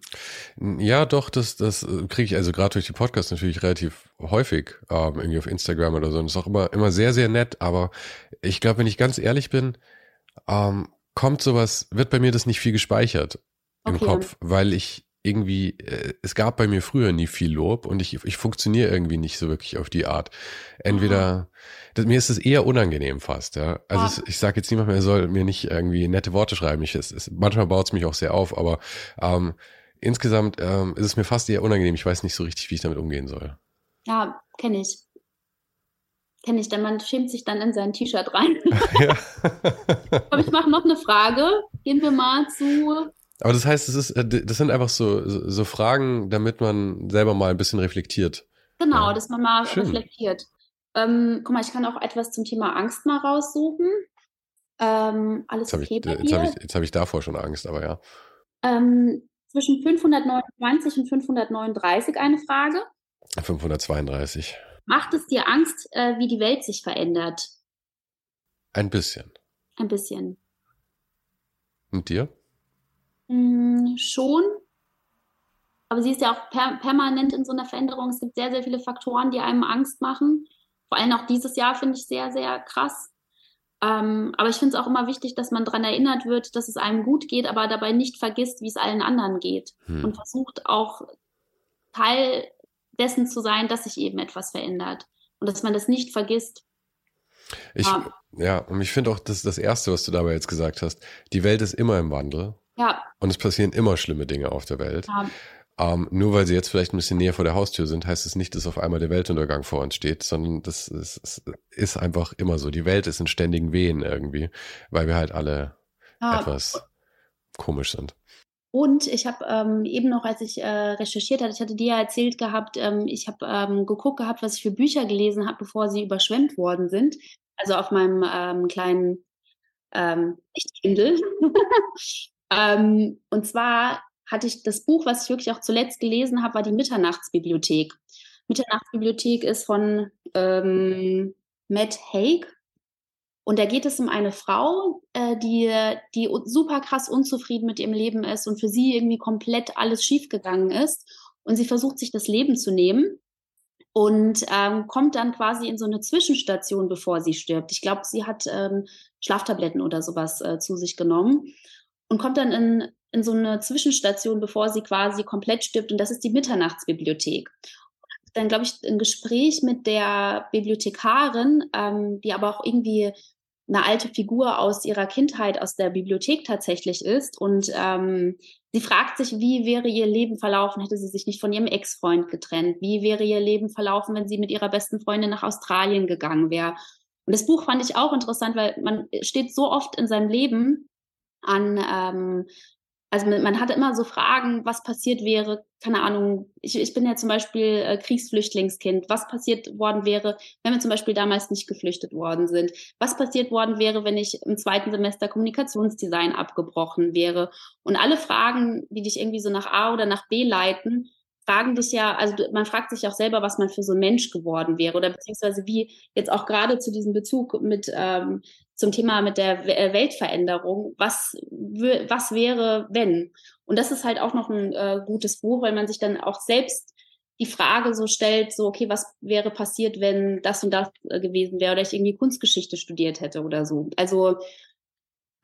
Ja, doch, das, das äh, kriege ich also gerade durch die Podcasts natürlich relativ häufig, ähm, irgendwie auf Instagram oder so. Und das ist auch immer, immer sehr, sehr nett. Aber ich glaube, wenn ich ganz ehrlich bin, ähm, kommt sowas, wird bei mir das nicht viel gespeichert im okay. Kopf, weil ich irgendwie, äh, es gab bei mir früher nie viel Lob und ich, ich funktioniere irgendwie nicht so wirklich auf die Art. Entweder, das, mir ist es eher unangenehm fast, ja. Also. Es, ich sage jetzt niemand mehr, er soll mir nicht irgendwie nette Worte schreiben. Ich, es, es, manchmal baut es mich auch sehr auf, aber ähm, insgesamt ähm, ist es mir fast eher unangenehm. Ich weiß nicht so richtig, wie ich damit umgehen soll. Ja, kenne ich. Kenne ich, denn man schämt sich dann in sein T-Shirt rein. [laughs] Ja. [laughs] aber ich mache noch eine Frage. Gehen wir mal zu aber das heißt, das, ist, äh, das sind einfach so, so Fragen, damit man selber mal ein bisschen reflektiert. Genau, ja. dass man mal Schön. reflektiert. Ähm, guck mal, ich kann auch etwas zum Thema Angst mal raussuchen. Ähm, alles jetzt okay ich, bei jetzt Habe ich, habe ich davor schon Angst, aber ja. Ähm, zwischen 529 und 539 eine Frage. 532. Macht es dir Angst, äh, wie die Welt sich verändert? Ein bisschen. Ein bisschen. Und dir? Mm, schon. Aber sie ist ja auch per permanent in so einer Veränderung. Es gibt sehr, sehr viele Faktoren, die einem Angst machen. Vor allem auch dieses Jahr finde ich sehr, sehr krass. Ähm, aber ich finde es auch immer wichtig, dass man daran erinnert wird, dass es einem gut geht, aber dabei nicht vergisst, wie es allen anderen geht. Hm. Und versucht auch Teil dessen zu sein, dass sich eben etwas verändert. Und dass man das nicht vergisst. Ich, ja. ja, und ich finde auch, das ist das Erste, was du dabei jetzt gesagt hast. Die Welt ist immer im Wandel. Ja. Und es passieren immer schlimme Dinge auf der Welt. Ja. Ähm, nur weil sie jetzt vielleicht ein bisschen näher vor der Haustür sind, heißt es nicht, dass auf einmal der Weltuntergang vor uns steht, sondern das ist, das ist einfach immer so. Die Welt ist in ständigen Wehen irgendwie, weil wir halt alle ja. etwas komisch sind. Und ich habe ähm, eben noch, als ich äh, recherchiert hatte, ich hatte dir ja erzählt gehabt, ähm, ich habe ähm, geguckt gehabt, was ich für Bücher gelesen habe, bevor sie überschwemmt worden sind. Also auf meinem ähm, kleinen ähm, nicht Kindle. [laughs] Ähm, und zwar hatte ich das Buch, was ich wirklich auch zuletzt gelesen habe, war die Mitternachtsbibliothek. Mitternachtsbibliothek ist von ähm, Matt Haig. Und da geht es um eine Frau, äh, die, die super krass unzufrieden mit ihrem Leben ist und für sie irgendwie komplett alles schiefgegangen ist. Und sie versucht sich das Leben zu nehmen und ähm, kommt dann quasi in so eine Zwischenstation, bevor sie stirbt. Ich glaube, sie hat ähm, Schlaftabletten oder sowas äh, zu sich genommen und kommt dann in, in so eine Zwischenstation, bevor sie quasi komplett stirbt. Und das ist die Mitternachtsbibliothek. Dann, glaube ich, ein Gespräch mit der Bibliothekarin, ähm, die aber auch irgendwie eine alte Figur aus ihrer Kindheit aus der Bibliothek tatsächlich ist. Und ähm, sie fragt sich, wie wäre ihr Leben verlaufen, hätte sie sich nicht von ihrem Ex-Freund getrennt? Wie wäre ihr Leben verlaufen, wenn sie mit ihrer besten Freundin nach Australien gegangen wäre? Und das Buch fand ich auch interessant, weil man steht so oft in seinem Leben an, ähm, also man hatte immer so Fragen, was passiert wäre, keine Ahnung, ich, ich bin ja zum Beispiel äh, Kriegsflüchtlingskind, was passiert worden wäre, wenn wir zum Beispiel damals nicht geflüchtet worden sind, was passiert worden wäre, wenn ich im zweiten Semester Kommunikationsdesign abgebrochen wäre. Und alle Fragen, die dich irgendwie so nach A oder nach B leiten, fragen dich ja, also man fragt sich auch selber, was man für so ein Mensch geworden wäre oder beziehungsweise wie jetzt auch gerade zu diesem Bezug mit ähm, zum Thema mit der äh, Weltveränderung, was, was wäre, wenn? Und das ist halt auch noch ein äh, gutes Buch, weil man sich dann auch selbst die Frage so stellt, so, okay, was wäre passiert, wenn das und das äh, gewesen wäre oder ich irgendwie Kunstgeschichte studiert hätte oder so. Also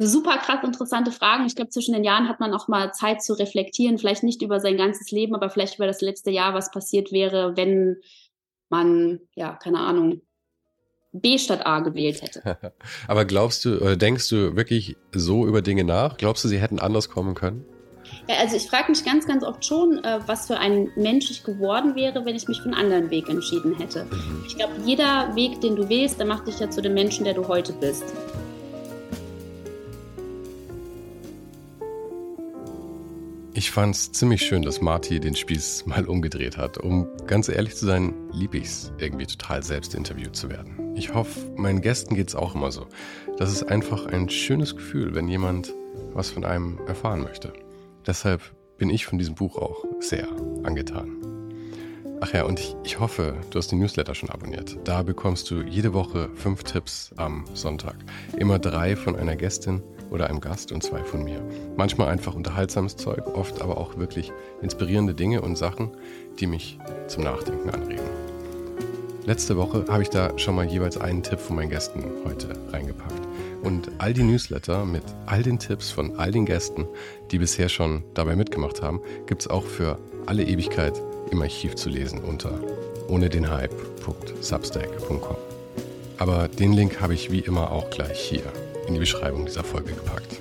super krass interessante Fragen. Ich glaube, zwischen den Jahren hat man auch mal Zeit zu reflektieren, vielleicht nicht über sein ganzes Leben, aber vielleicht über das letzte Jahr, was passiert wäre, wenn man, ja, keine Ahnung, B statt A gewählt hätte. [laughs] Aber glaubst du, oder denkst du wirklich so über Dinge nach? Glaubst du, sie hätten anders kommen können? Ja, also ich frage mich ganz, ganz oft schon, äh, was für ein Mensch ich geworden wäre, wenn ich mich für einen anderen Weg entschieden hätte. Mhm. Ich glaube, jeder Weg, den du wählst, der macht dich ja zu dem Menschen, der du heute bist. Ich fand es ziemlich schön, dass Marty den Spieß mal umgedreht hat. Um ganz ehrlich zu sein, lieb ich es, irgendwie total selbst interviewt zu werden. Ich hoffe, meinen Gästen geht es auch immer so. Das ist einfach ein schönes Gefühl, wenn jemand was von einem erfahren möchte. Deshalb bin ich von diesem Buch auch sehr angetan. Ach ja, und ich, ich hoffe, du hast den Newsletter schon abonniert. Da bekommst du jede Woche fünf Tipps am Sonntag. Immer drei von einer Gästin oder einem Gast und zwei von mir. Manchmal einfach unterhaltsames Zeug, oft aber auch wirklich inspirierende Dinge und Sachen, die mich zum Nachdenken anregen. Letzte Woche habe ich da schon mal jeweils einen Tipp von meinen Gästen heute reingepackt. Und all die Newsletter mit all den Tipps von all den Gästen, die bisher schon dabei mitgemacht haben, gibt es auch für alle Ewigkeit im Archiv zu lesen unter ohne den Hype.substack.com. Aber den Link habe ich wie immer auch gleich hier in die Beschreibung dieser Folge gepackt.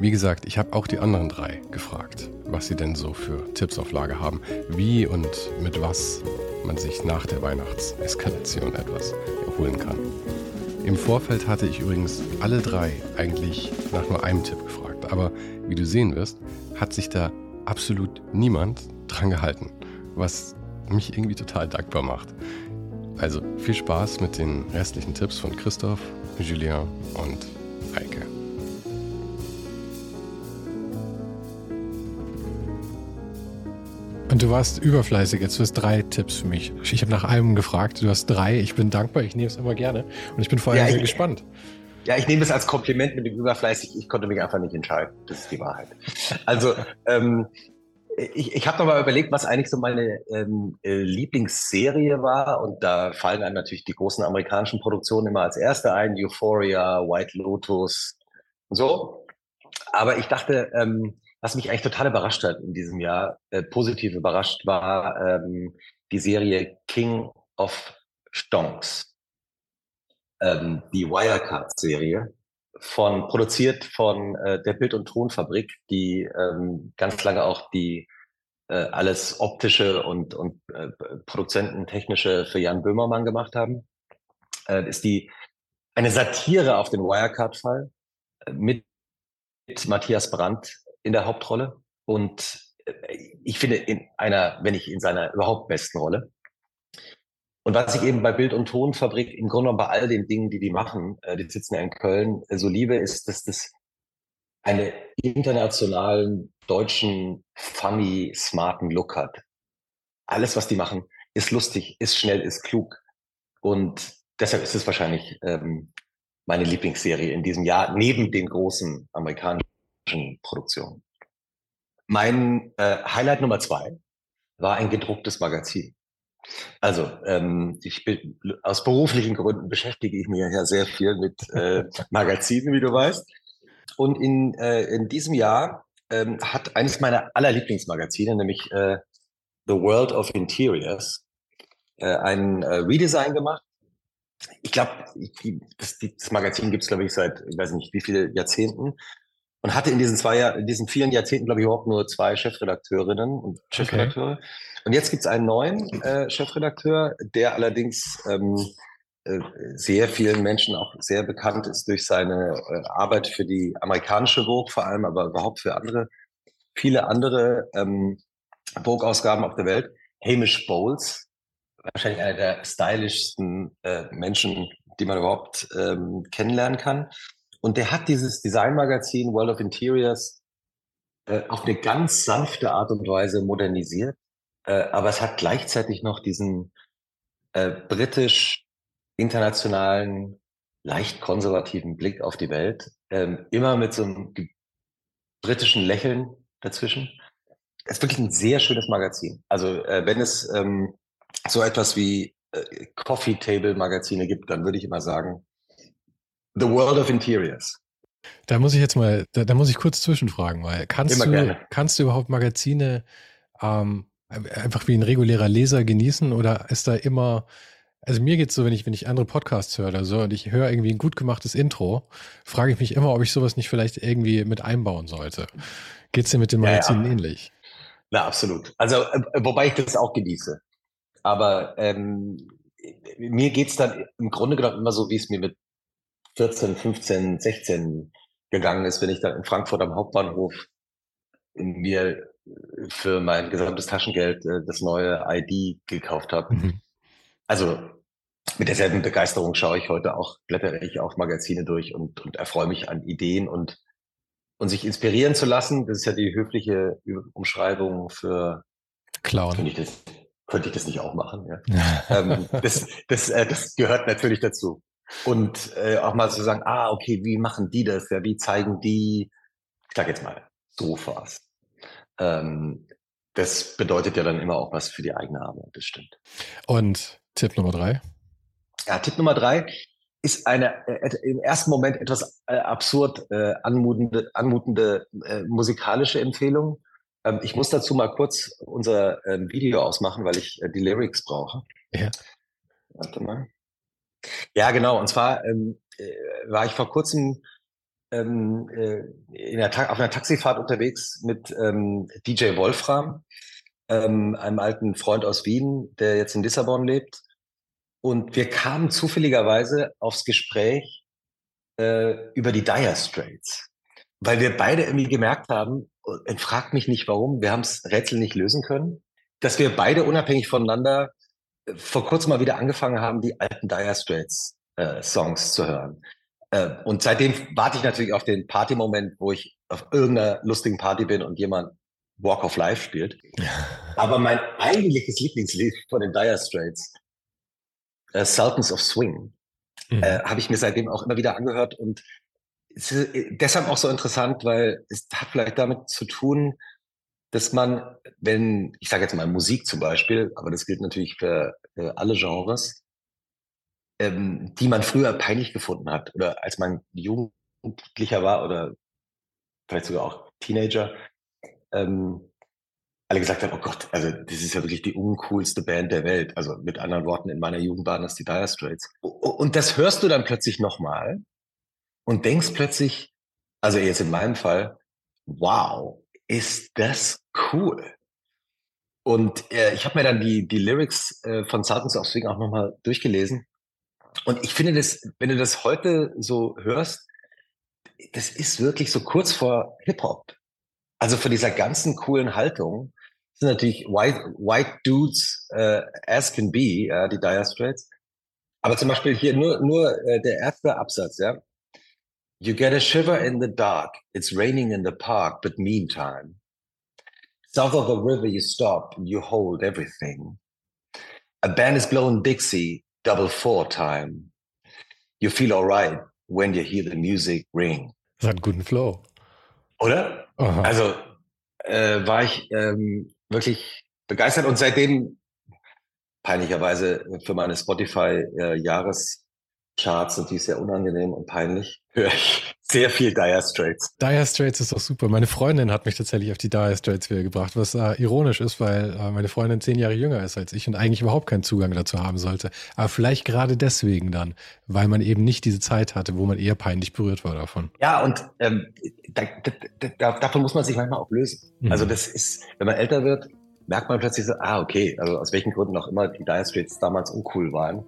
Wie gesagt, ich habe auch die anderen drei gefragt, was sie denn so für Tipps auf Lager haben, wie und mit was man sich nach der Weihnachtseskalation etwas erholen kann. Im Vorfeld hatte ich übrigens alle drei eigentlich nach nur einem Tipp gefragt, aber wie du sehen wirst, hat sich da absolut niemand dran gehalten, was mich irgendwie total dankbar macht. Also viel Spaß mit den restlichen Tipps von Christoph, Julien und Heike. Und du warst überfleißig. Jetzt du hast drei Tipps für mich. Ich habe nach einem gefragt. Du hast drei. Ich bin dankbar. Ich nehme es immer gerne. Und ich bin vor allem ja, sehr gespannt. Ja, ich nehme es als Kompliment mit dem Überfleißig. Ich konnte mich einfach nicht entscheiden. Das ist die Wahrheit. Also, ähm, ich, ich habe nochmal überlegt, was eigentlich so meine ähm, äh, Lieblingsserie war. Und da fallen einem natürlich die großen amerikanischen Produktionen immer als erste ein. Euphoria, White Lotus und so. Aber ich dachte, ähm, was mich eigentlich total überrascht hat in diesem Jahr, äh, positiv überrascht, war ähm, die Serie King of Stonks ähm, die Wirecard-Serie, von produziert von äh, der Bild- und Tonfabrik, die ähm, ganz lange auch die äh, alles optische und, und äh, Produzententechnische für Jan Böhmermann gemacht haben. Äh, ist die eine Satire auf den Wirecard-Fall äh, mit, mit Matthias Brandt in der Hauptrolle und äh, ich finde in einer, wenn nicht in seiner überhaupt besten Rolle. Und was ich eben bei Bild- und Tonfabrik im Grunde bei all den Dingen, die die machen, äh, die sitzen ja in Köln, äh, so liebe, ist, dass das einen internationalen, deutschen, funny, smarten Look hat. Alles, was die machen, ist lustig, ist schnell, ist klug. Und deshalb ist es wahrscheinlich ähm, meine Lieblingsserie in diesem Jahr, neben den großen amerikanischen Produktionen. Mein äh, Highlight Nummer zwei war ein gedrucktes Magazin. Also, ähm, ich bin, aus beruflichen Gründen beschäftige ich mich ja sehr viel mit äh, [laughs] Magazinen, wie du weißt. Und in, äh, in diesem Jahr ähm, hat eines meiner allerlieblingsmagazine, nämlich äh, The World of Interiors, äh, ein äh, Redesign gemacht. Ich glaube, das, das Magazin gibt es, glaube ich, seit, ich weiß nicht, wie viele Jahrzehnten und hatte in diesen zwei Jahr, in diesen vielen Jahrzehnten, glaube ich, überhaupt nur zwei Chefredakteurinnen und Chefredakteure. Okay. Und jetzt gibt es einen neuen äh, Chefredakteur, der allerdings ähm, äh, sehr vielen Menschen auch sehr bekannt ist durch seine äh, Arbeit für die amerikanische Vogue vor allem, aber überhaupt für andere, viele andere ähm, Vogue-Ausgaben auf der Welt. Hamish Bowles, wahrscheinlich einer der stylischsten äh, Menschen, die man überhaupt ähm, kennenlernen kann. Und der hat dieses Designmagazin World of Interiors äh, auf eine ganz sanfte Art und Weise modernisiert. Äh, aber es hat gleichzeitig noch diesen äh, britisch internationalen, leicht konservativen Blick auf die Welt. Ähm, immer mit so einem britischen Lächeln dazwischen. Es ist wirklich ein sehr schönes Magazin. Also äh, wenn es ähm, so etwas wie äh, Coffee Table Magazine gibt, dann würde ich immer sagen, The World of Interiors. Da muss ich jetzt mal, da, da muss ich kurz zwischenfragen, weil kannst du, kannst du überhaupt Magazine ähm, einfach wie ein regulärer Leser genießen oder ist da immer, also mir geht es so, wenn ich, wenn ich andere Podcasts höre oder so und ich höre irgendwie ein gut gemachtes Intro, frage ich mich immer, ob ich sowas nicht vielleicht irgendwie mit einbauen sollte. Geht es dir mit den Magazinen ja, ja. ähnlich? Na, absolut. Also, äh, wobei ich das auch genieße. Aber ähm, mir es dann im Grunde genommen immer so, wie es mir mit 14, 15, 16 gegangen ist, wenn ich dann in Frankfurt am Hauptbahnhof mir für mein gesamtes Taschengeld äh, das neue ID gekauft habe. Mhm. Also mit derselben Begeisterung schaue ich heute auch, blättere ich auch Magazine durch und, und erfreue mich an Ideen und und sich inspirieren zu lassen, das ist ja die höfliche Umschreibung für Clown. Könnte ich das, könnte ich das nicht auch machen? Ja. [laughs] ähm, das, das, äh, das gehört natürlich dazu. Und äh, auch mal zu sagen, ah, okay, wie machen die das? Ja, wie zeigen die, ich sag jetzt mal, Sofas. Ähm, das bedeutet ja dann immer auch was für die eigene Arbeit, das stimmt. Und Tipp Nummer drei? Ja, Tipp Nummer drei ist eine äh, im ersten Moment etwas äh, absurd äh, anmutende, anmutende äh, musikalische Empfehlung. Ähm, ich muss dazu mal kurz unser ähm, Video ausmachen, weil ich äh, die Lyrics brauche. Ja. Warte mal. Ja, genau. Und zwar ähm, äh, war ich vor kurzem ähm, äh, in der auf einer Taxifahrt unterwegs mit ähm, DJ Wolfram, ähm, einem alten Freund aus Wien, der jetzt in Lissabon lebt. Und wir kamen zufälligerweise aufs Gespräch äh, über die Dire Straits, weil wir beide irgendwie gemerkt haben, und fragt mich nicht warum, wir haben das Rätsel nicht lösen können, dass wir beide unabhängig voneinander vor kurzem mal wieder angefangen haben, die alten Dire Straits äh, Songs zu hören. Äh, und seitdem warte ich natürlich auf den Party-Moment, wo ich auf irgendeiner lustigen Party bin und jemand Walk of Life spielt. [laughs] Aber mein eigentliches Lieblingslied von den Dire Straits, äh, Sultans of Swing, mhm. äh, habe ich mir seitdem auch immer wieder angehört und es ist äh, deshalb auch so interessant, weil es hat vielleicht damit zu tun, dass man, wenn, ich sage jetzt mal Musik zum Beispiel, aber das gilt natürlich für, für alle Genres, ähm, die man früher peinlich gefunden hat oder als man Jugendlicher war oder vielleicht sogar auch Teenager, ähm, alle gesagt haben, oh Gott, also das ist ja wirklich die uncoolste Band der Welt. Also mit anderen Worten, in meiner Jugend waren das die Dire Straits. Und das hörst du dann plötzlich nochmal und denkst plötzlich, also jetzt in meinem Fall, wow, ist das cool. Und äh, ich habe mir dann die, die Lyrics äh, von Sultans of Swing auch nochmal durchgelesen. Und ich finde das, wenn du das heute so hörst, das ist wirklich so kurz vor Hip-Hop. Also von dieser ganzen coolen Haltung sind natürlich white, white dudes äh, as can be, ja, die Dire Straits. Aber zum Beispiel hier nur, nur äh, der erste Absatz, ja. You get a shiver in the dark. It's raining in the park, but meantime. South of the river, you stop, you hold everything. A band is blowing Dixie, double four time. You feel all right when you hear the music ring. Das hat einen guten Flow. Oder? Aha. Also äh, war ich ähm, wirklich begeistert und seitdem peinlicherweise für meine Spotify-Jahres- äh, Charts und die ist sehr unangenehm und peinlich, [laughs] höre ich sehr viel Dire Straits. Dire Straits ist doch super. Meine Freundin hat mich tatsächlich auf die Dire Straits wieder gebracht, was äh, ironisch ist, weil äh, meine Freundin zehn Jahre jünger ist als ich und eigentlich überhaupt keinen Zugang dazu haben sollte. Aber vielleicht gerade deswegen dann, weil man eben nicht diese Zeit hatte, wo man eher peinlich berührt war davon. Ja, und ähm, da, da, da, davon muss man sich manchmal auch lösen. Mhm. Also das ist, wenn man älter wird, merkt man plötzlich so, ah, okay, also aus welchen Gründen auch immer die Dire Straits damals uncool waren.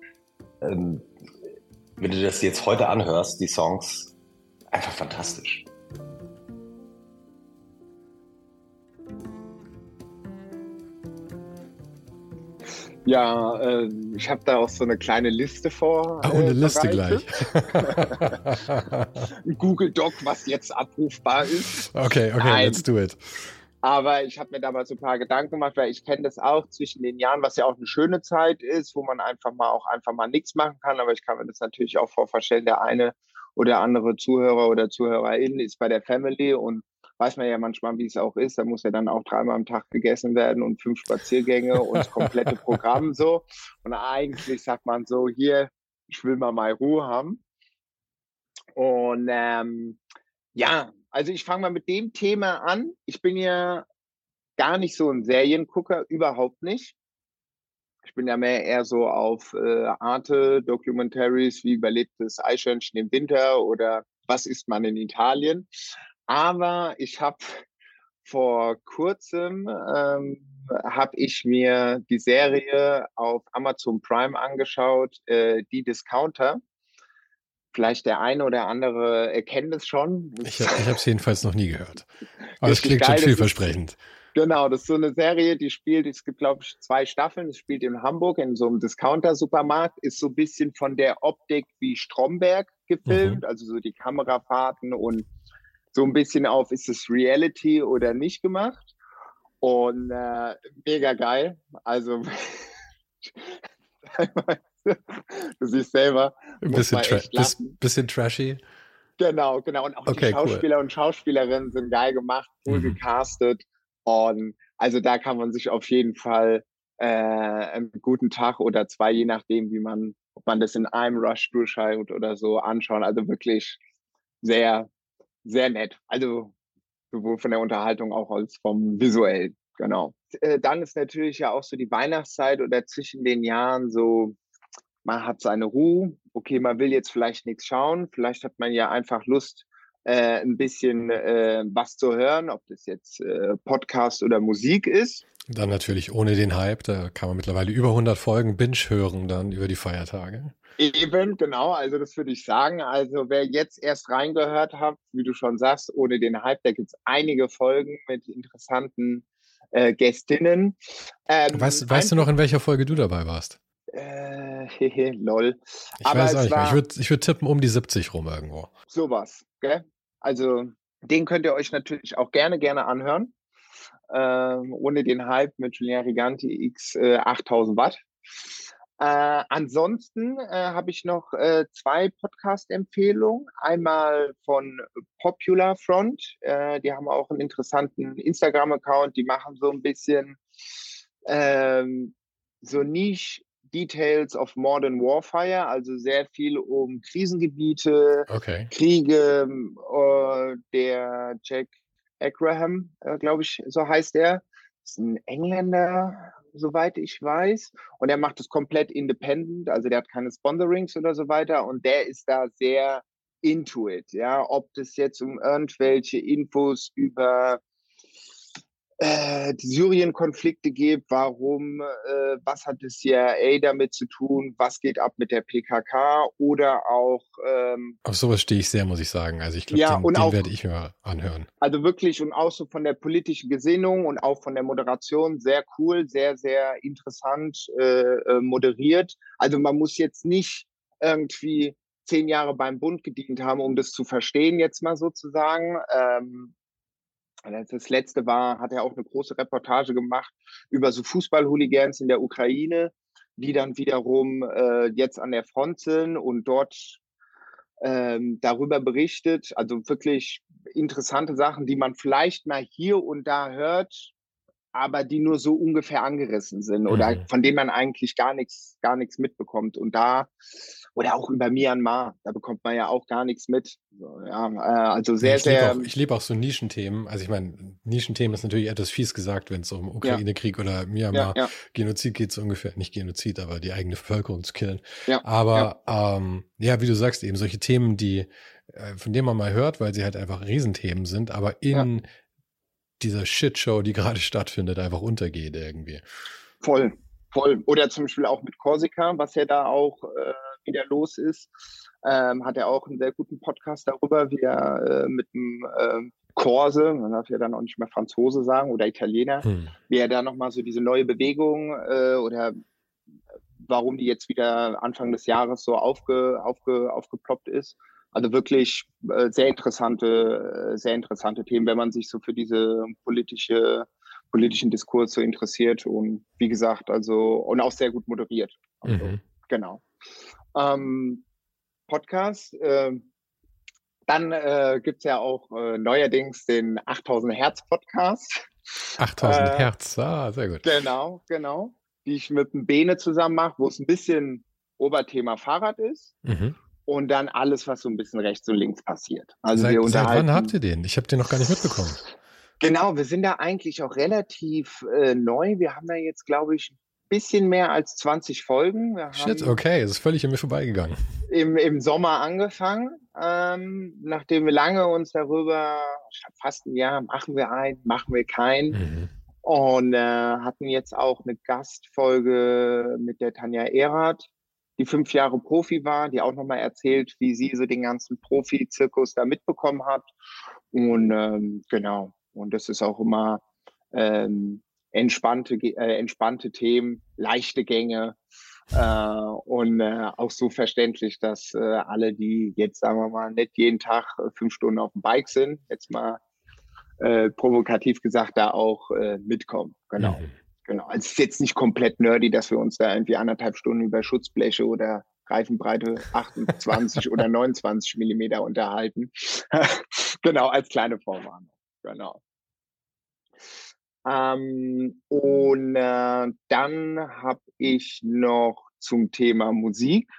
Ähm, wenn du das jetzt heute anhörst, die Songs, einfach fantastisch. Ja, äh, ich habe da auch so eine kleine Liste vor. Ah, eine äh, Liste gleich. [laughs] Google Doc, was jetzt abrufbar ist. Okay, okay, Nein. let's do it. Aber ich habe mir damals so ein paar Gedanken gemacht, weil ich kenne das auch zwischen den Jahren, was ja auch eine schöne Zeit ist, wo man einfach mal auch einfach mal nichts machen kann. Aber ich kann mir das natürlich auch vorstellen, der eine oder andere Zuhörer oder Zuhörerin ist bei der Family und weiß man ja manchmal, wie es auch ist. Da muss ja dann auch dreimal am Tag gegessen werden und fünf Spaziergänge und das komplette Programm so. Und eigentlich sagt man so, hier, ich will mal mal Ruhe haben. Und ähm, ja, also ich fange mal mit dem Thema an. Ich bin ja gar nicht so ein Seriengucker, überhaupt nicht. Ich bin ja mehr eher so auf äh, Arte, Documentaries, wie überlebt das Eichhörnchen im Winter oder was isst man in Italien. Aber ich habe vor kurzem ähm, habe ich mir die Serie auf Amazon Prime angeschaut, äh, die Discounter. Vielleicht der eine oder andere erkennt es schon. Ich, ich habe es jedenfalls noch nie gehört. [laughs] Aber es klingt geil. schon vielversprechend. Genau, das ist so eine Serie, die spielt, es gibt, glaube ich, zwei Staffeln. Es spielt in Hamburg in so einem Discounter-Supermarkt, ist so ein bisschen von der Optik wie Stromberg gefilmt, mhm. also so die Kamerafahrten und so ein bisschen auf, ist es Reality oder nicht gemacht. Und äh, mega geil. Also [laughs] [laughs] du siehst selber. Ein bisschen, tra bisschen trashy. Genau, genau. Und auch okay, die Schauspieler cool. und Schauspielerinnen sind geil gemacht, cool mhm. gecastet. Und also da kann man sich auf jeden Fall äh, einen guten Tag oder zwei, je nachdem, wie man, ob man das in einem Rush durchschaut oder so anschauen. Also wirklich sehr, sehr nett. Also sowohl von der Unterhaltung auch als vom visuell. Genau. Äh, dann ist natürlich ja auch so die Weihnachtszeit oder zwischen den Jahren so, man hat seine Ruhe. Okay, man will jetzt vielleicht nichts schauen. Vielleicht hat man ja einfach Lust, äh, ein bisschen äh, was zu hören, ob das jetzt äh, Podcast oder Musik ist. Dann natürlich ohne den Hype, da kann man mittlerweile über 100 Folgen Binge hören dann über die Feiertage. Eben, genau, also das würde ich sagen. Also wer jetzt erst reingehört hat, wie du schon sagst, ohne den Hype, da gibt es einige Folgen mit interessanten äh, Gästinnen. Ähm, weißt, weißt du noch, in welcher Folge du dabei warst? Äh, hehe, [laughs] lol. Ich Aber weiß auch nicht mehr. Ich würde ich würd tippen um die 70 rum irgendwo. Sowas, gell? Also den könnt ihr euch natürlich auch gerne, gerne anhören. Ähm, ohne den Hype mit Julien Riganti X äh, 8000 Watt. Äh, ansonsten äh, habe ich noch äh, zwei Podcast-Empfehlungen. Einmal von Popular Front. Äh, die haben auch einen interessanten Instagram-Account. Die machen so ein bisschen ähm, so Niche Details of Modern Warfare, also sehr viel um Krisengebiete, okay. Kriege. Äh, der Jack Abraham, äh, glaube ich, so heißt er, ist ein Engländer, soweit ich weiß. Und er macht es komplett independent, also der hat keine Sponsorings oder so weiter. Und der ist da sehr into it, ja, ob das jetzt um irgendwelche Infos über äh, die Syrien-Konflikte gibt, warum, äh, was hat das CIA damit zu tun, was geht ab mit der PKK oder auch. Ähm, Auf sowas stehe ich sehr, muss ich sagen. Also ich glaube, ja, den, den werde ich mir anhören. Also wirklich und auch so von der politischen Gesinnung und auch von der Moderation sehr cool, sehr, sehr interessant äh, äh moderiert. Also man muss jetzt nicht irgendwie zehn Jahre beim Bund gedient haben, um das zu verstehen, jetzt mal sozusagen. Ähm, das letzte war, hat er auch eine große Reportage gemacht über so Fußballhooligans in der Ukraine, die dann wiederum äh, jetzt an der Front sind und dort ähm, darüber berichtet. Also wirklich interessante Sachen, die man vielleicht mal hier und da hört, aber die nur so ungefähr angerissen sind oder mhm. von denen man eigentlich gar nichts, gar nichts mitbekommt. Und da oder auch über Myanmar, da bekommt man ja auch gar nichts mit. Ja, äh, also sehr, ich sehr. Auch, ich liebe auch so Nischenthemen. Also ich meine, Nischenthemen ist natürlich etwas fies gesagt, wenn es um Ukraine-Krieg ja. oder Myanmar ja, ja. Genozid geht, so ungefähr. Nicht Genozid, aber die eigene Bevölkerung zu killen. Ja, aber Ähm, ja, wie du sagst, eben solche Themen, die äh, von denen man mal hört, weil sie halt einfach Riesenthemen sind, aber in dieser Shitshow, die [laughs] gerade stattfindet, einfach untergeht irgendwie. Voll, voll. Oder zum Beispiel auch mit Korsika, was ja da auch äh, wieder los ist. Ähm, hat er auch einen sehr guten Podcast darüber, wie er äh, mit dem äh, Korse, man darf ja dann auch nicht mehr Franzose sagen oder Italiener, hm. wie er da nochmal so diese neue Bewegung äh, oder warum die jetzt wieder Anfang des Jahres so aufge, aufge, aufgeploppt ist. Also wirklich äh, sehr interessante, äh, sehr interessante Themen, wenn man sich so für diese politische, politischen Diskurs so interessiert und wie gesagt, also und auch sehr gut moderiert. Also, mhm. Genau ähm, Podcast. Äh, dann äh, gibt es ja auch äh, neuerdings den 8000 Hertz Podcast. 8000 äh, Hertz, ah, sehr gut. Genau, genau. Die ich mit dem Bene zusammen mache, wo es ein bisschen Oberthema Fahrrad ist. Mhm. Und dann alles, was so ein bisschen rechts und links passiert. Also seit, wir seit wann habt ihr den? Ich habe den noch gar nicht mitbekommen. Genau, wir sind da eigentlich auch relativ äh, neu. Wir haben da jetzt, glaube ich, bisschen mehr als 20 Folgen. Shit, okay, das ist völlig an mir vorbeigegangen. Im, im Sommer angefangen, ähm, nachdem wir lange uns darüber, fast ein Jahr, machen wir einen, machen wir keinen. Mhm. Und äh, hatten jetzt auch eine Gastfolge mit der Tanja Erath, die fünf Jahre Profi war, die auch nochmal erzählt, wie sie so den ganzen Profi-Zirkus da mitbekommen hat. Und ähm, genau, und das ist auch immer ähm, entspannte, äh, entspannte Themen, leichte Gänge äh, und äh, auch so verständlich, dass äh, alle, die jetzt, sagen wir mal, nicht jeden Tag äh, fünf Stunden auf dem Bike sind, jetzt mal äh, provokativ gesagt, da auch äh, mitkommen. Genau. Mhm. Genau. Also es ist jetzt nicht komplett nerdy, dass wir uns da irgendwie anderthalb Stunden über Schutzbleche oder Reifenbreite 28 oder 29 Millimeter unterhalten. [laughs] genau, als kleine Vorwarnung. Genau. Ähm, und äh, dann habe ich noch zum Thema Musik,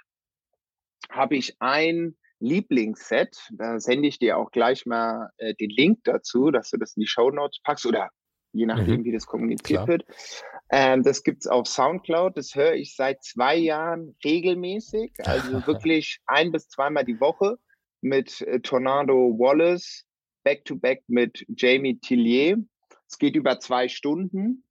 habe ich ein Lieblingsset, da sende ich dir auch gleich mal äh, den Link dazu, dass du das in die Show Notes packst oder je nachdem, mhm. wie das kommuniziert Klar. wird. Ähm, das gibt's auf Soundcloud, das höre ich seit zwei Jahren regelmäßig, [laughs] also wirklich ein bis zweimal die Woche mit äh, Tornado Wallace, back-to-back -back mit Jamie Tillier. Es geht über zwei Stunden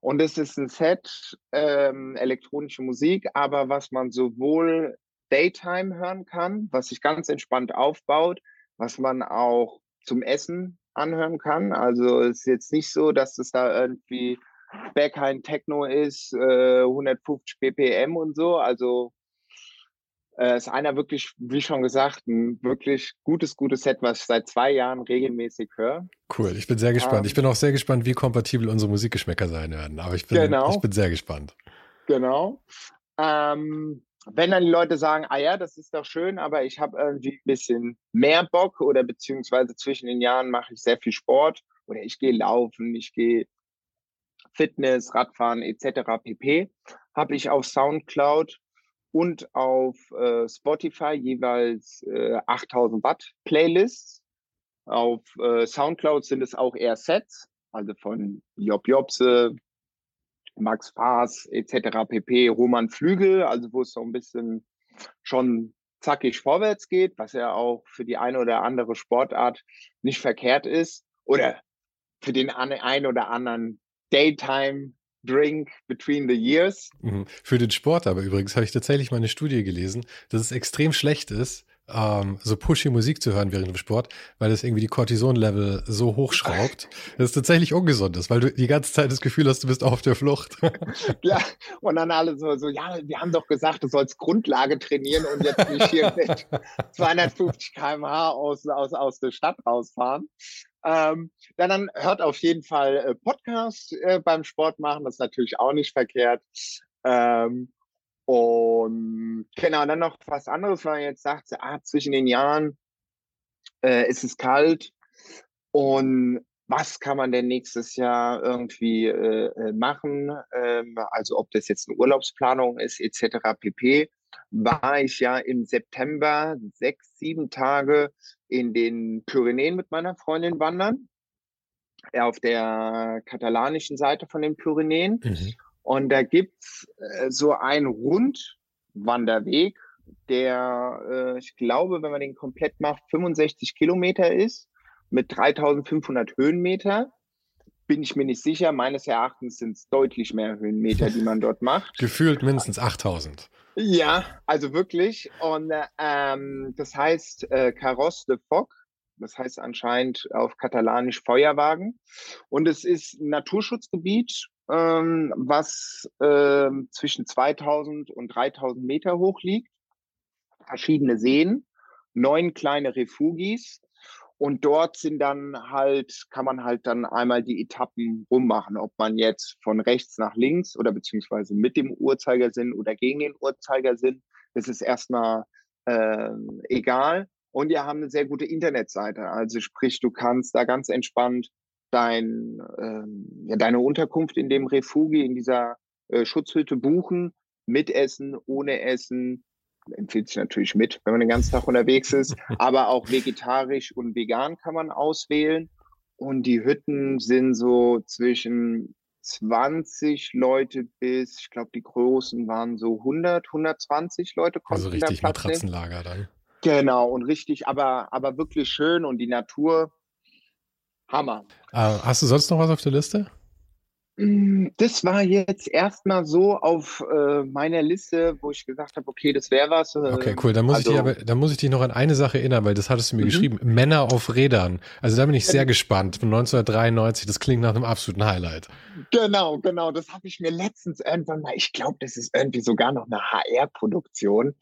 und es ist ein Set, ähm, elektronische Musik, aber was man sowohl Daytime hören kann, was sich ganz entspannt aufbaut, was man auch zum Essen anhören kann. Also es ist jetzt nicht so, dass es da irgendwie Berghain Techno ist, äh, 150 BPM und so. Also äh, ist einer wirklich, wie schon gesagt, ein wirklich gutes, gutes Set, was ich seit zwei Jahren regelmäßig höre. Cool, ich bin sehr gespannt. Ähm, ich bin auch sehr gespannt, wie kompatibel unsere Musikgeschmäcker sein werden. Aber ich bin, genau, ich bin sehr gespannt. Genau. Ähm, wenn dann die Leute sagen, ah ja, das ist doch schön, aber ich habe irgendwie ein bisschen mehr Bock oder beziehungsweise zwischen den Jahren mache ich sehr viel Sport oder ich gehe laufen, ich gehe Fitness, Radfahren etc. pp. habe ich auf Soundcloud und auf äh, Spotify jeweils äh, 8000 Watt Playlists. Auf äh, Soundcloud sind es auch eher Sets, also von Job Jobse, Max Faas etc. pp. Roman Flügel, also wo es so ein bisschen schon zackig vorwärts geht, was ja auch für die eine oder andere Sportart nicht verkehrt ist. Oder für den einen oder anderen Daytime Drink between the years. Mhm. Für den Sport aber übrigens habe ich tatsächlich mal eine Studie gelesen, dass es extrem schlecht ist, ähm, so pushy Musik zu hören während dem Sport, weil das irgendwie die Cortison-Level so hochschraubt, [laughs] dass es tatsächlich ungesund ist, weil du die ganze Zeit das Gefühl hast, du bist auf der Flucht. [laughs] ja, und dann alle so, so, ja, wir haben doch gesagt, du sollst Grundlage trainieren und jetzt nicht hier mit [laughs] 250 km/h aus, aus, aus der Stadt rausfahren. Ähm, dann, dann hört auf jeden Fall äh, Podcast äh, beim Sport machen, das ist natürlich auch nicht verkehrt. Ähm, und genau, dann noch was anderes, weil jetzt sagt, ah, zwischen den Jahren äh, ist es kalt und was kann man denn nächstes Jahr irgendwie äh, äh machen? Ähm, also ob das jetzt eine Urlaubsplanung ist etc. pp. War ich ja im September sechs, sieben Tage in den Pyrenäen mit meiner Freundin wandern. Auf der katalanischen Seite von den Pyrenäen. Mhm. Und da gibt's äh, so einen Rundwanderweg, der, äh, ich glaube, wenn man den komplett macht, 65 Kilometer ist, mit 3500 Höhenmeter. Bin ich mir nicht sicher. Meines Erachtens sind es deutlich mehr Höhenmeter, die man dort macht. [laughs] Gefühlt mindestens 8000. Ja, also wirklich. Und ähm, das heißt äh, Carros de Foc. Das heißt anscheinend auf Katalanisch Feuerwagen. Und es ist ein Naturschutzgebiet, ähm, was äh, zwischen 2000 und 3000 Meter hoch liegt. Verschiedene Seen, neun kleine Refugis und dort sind dann halt, kann man halt dann einmal die Etappen rummachen, ob man jetzt von rechts nach links oder beziehungsweise mit dem Uhrzeigersinn oder gegen den Uhrzeigersinn. Das ist erstmal äh, egal. Und wir haben eine sehr gute Internetseite. Also sprich, du kannst da ganz entspannt dein, äh, ja, deine Unterkunft in dem Refugi, in dieser äh, Schutzhütte buchen, mit Essen, ohne Essen, empfiehlt sich natürlich mit, wenn man den ganzen Tag unterwegs ist. [laughs] Aber auch vegetarisch und vegan kann man auswählen. Und die Hütten sind so zwischen 20 Leute bis, ich glaube, die großen waren so 100, 120 Leute. Also richtig Matratzenlager dann. Genau, und richtig, aber, aber wirklich schön und die Natur, Hammer. Äh, hast du sonst noch was auf der Liste? Mm, das war jetzt erstmal so auf äh, meiner Liste, wo ich gesagt habe, okay, das wäre was. Äh, okay, cool. Dann muss also, ich dich aber, dann muss ich dich noch an eine Sache erinnern, weil das hattest du mir mhm. geschrieben. Männer auf Rädern. Also da bin ich sehr gespannt. Von 1993. Das klingt nach einem absoluten Highlight. Genau, genau. Das habe ich mir letztens irgendwann mal. Ich glaube, das ist irgendwie sogar noch eine HR-Produktion.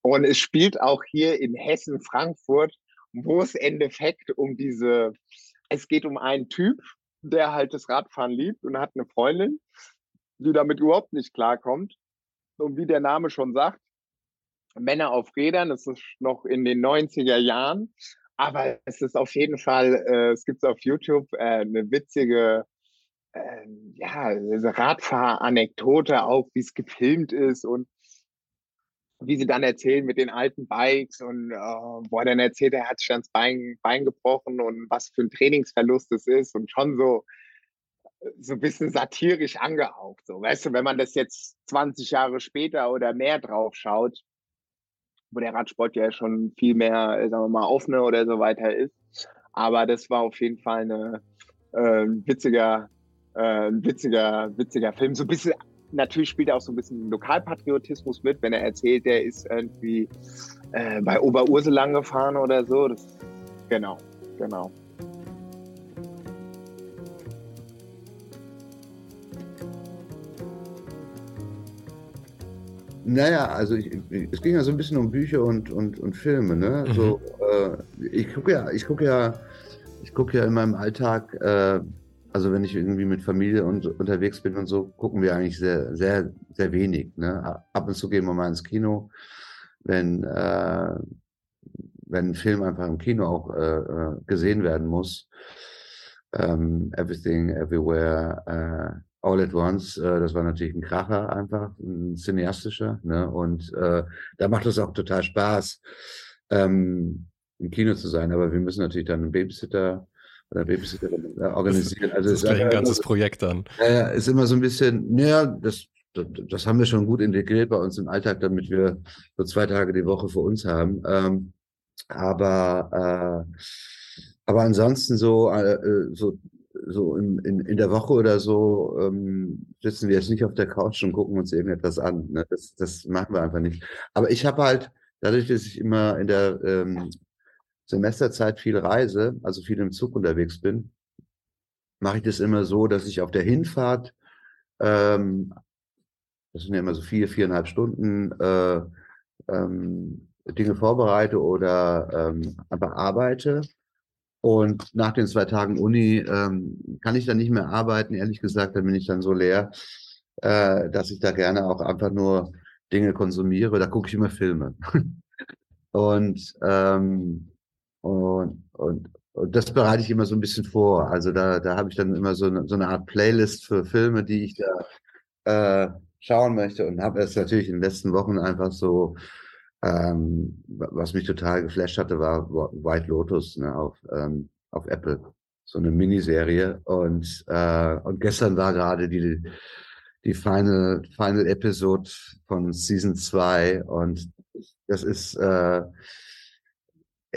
Und es spielt auch hier in Hessen, Frankfurt, wo es im Endeffekt um diese. Es geht um einen Typ, der halt das Radfahren liebt und hat eine Freundin, die damit überhaupt nicht klarkommt. Und wie der Name schon sagt, Männer auf Rädern, das ist noch in den 90er Jahren. Aber es ist auf jeden Fall, äh, es gibt auf YouTube äh, eine witzige äh, ja, Radfahranekdote auch, wie es gefilmt ist und wie sie dann erzählen mit den alten Bikes und äh, wo er dann erzählt, er hat sich das Bein, Bein gebrochen und was für ein Trainingsverlust es ist und schon so so ein bisschen satirisch angehaucht. So, weißt du, wenn man das jetzt 20 Jahre später oder mehr drauf schaut, wo der Radsport ja schon viel mehr, sagen wir mal, offener oder so weiter ist. Aber das war auf jeden Fall eine, äh, ein witziger, äh, ein witziger, witziger Film. So ein bisschen natürlich spielt er auch so ein bisschen Lokalpatriotismus mit, wenn er erzählt, der ist irgendwie äh, bei Oberursel gefahren oder so. Das, genau, genau. Naja, also ich, es ging ja so ein bisschen um Bücher und, und, und Filme. Ne? Mhm. So, äh, ich gucke ja, ich gucke ja, ich gucke ja in meinem Alltag äh, also wenn ich irgendwie mit Familie und, unterwegs bin und so, gucken wir eigentlich sehr, sehr, sehr wenig. Ne? Ab und zu gehen wir mal ins Kino, wenn, äh, wenn ein Film einfach im Kino auch äh, äh gesehen werden muss. Ähm, Everything, Everywhere, äh, All at Once, äh, das war natürlich ein Kracher einfach, ein cineastischer. Ne? Und äh, da macht es auch total Spaß, ähm, im Kino zu sein. Aber wir müssen natürlich dann einen Babysitter oder Babysitterin äh, organisieren. Also das ist gleich ein ganzes Projekt dann. Ja, ist immer so ein bisschen, naja, das, das, das, haben wir schon gut integriert bei uns im Alltag, damit wir so zwei Tage die Woche für uns haben. Ähm, aber, äh, aber ansonsten so, äh, so, so in, in, in der Woche oder so ähm, sitzen wir jetzt nicht auf der Couch und gucken uns irgendetwas an. Ne? Das, das machen wir einfach nicht. Aber ich habe halt, dadurch, dass ich immer in der ähm, Semesterzeit viel reise, also viel im Zug unterwegs bin, mache ich das immer so, dass ich auf der Hinfahrt, ähm, das sind ja immer so vier, viereinhalb Stunden, äh, ähm, Dinge vorbereite oder ähm, einfach arbeite. Und nach den zwei Tagen Uni ähm, kann ich dann nicht mehr arbeiten. Ehrlich gesagt, dann bin ich dann so leer, äh, dass ich da gerne auch einfach nur Dinge konsumiere. Da gucke ich immer Filme. [laughs] und ähm, und, und, und das bereite ich immer so ein bisschen vor. Also da, da habe ich dann immer so eine, so eine Art Playlist für Filme, die ich da äh, schauen möchte und habe es natürlich in den letzten Wochen einfach so, ähm, was mich total geflasht hatte, war White Lotus ne, auf, ähm, auf Apple. So eine Miniserie. Und, äh, und gestern war gerade die, die Final, Final Episode von Season 2 und das ist äh,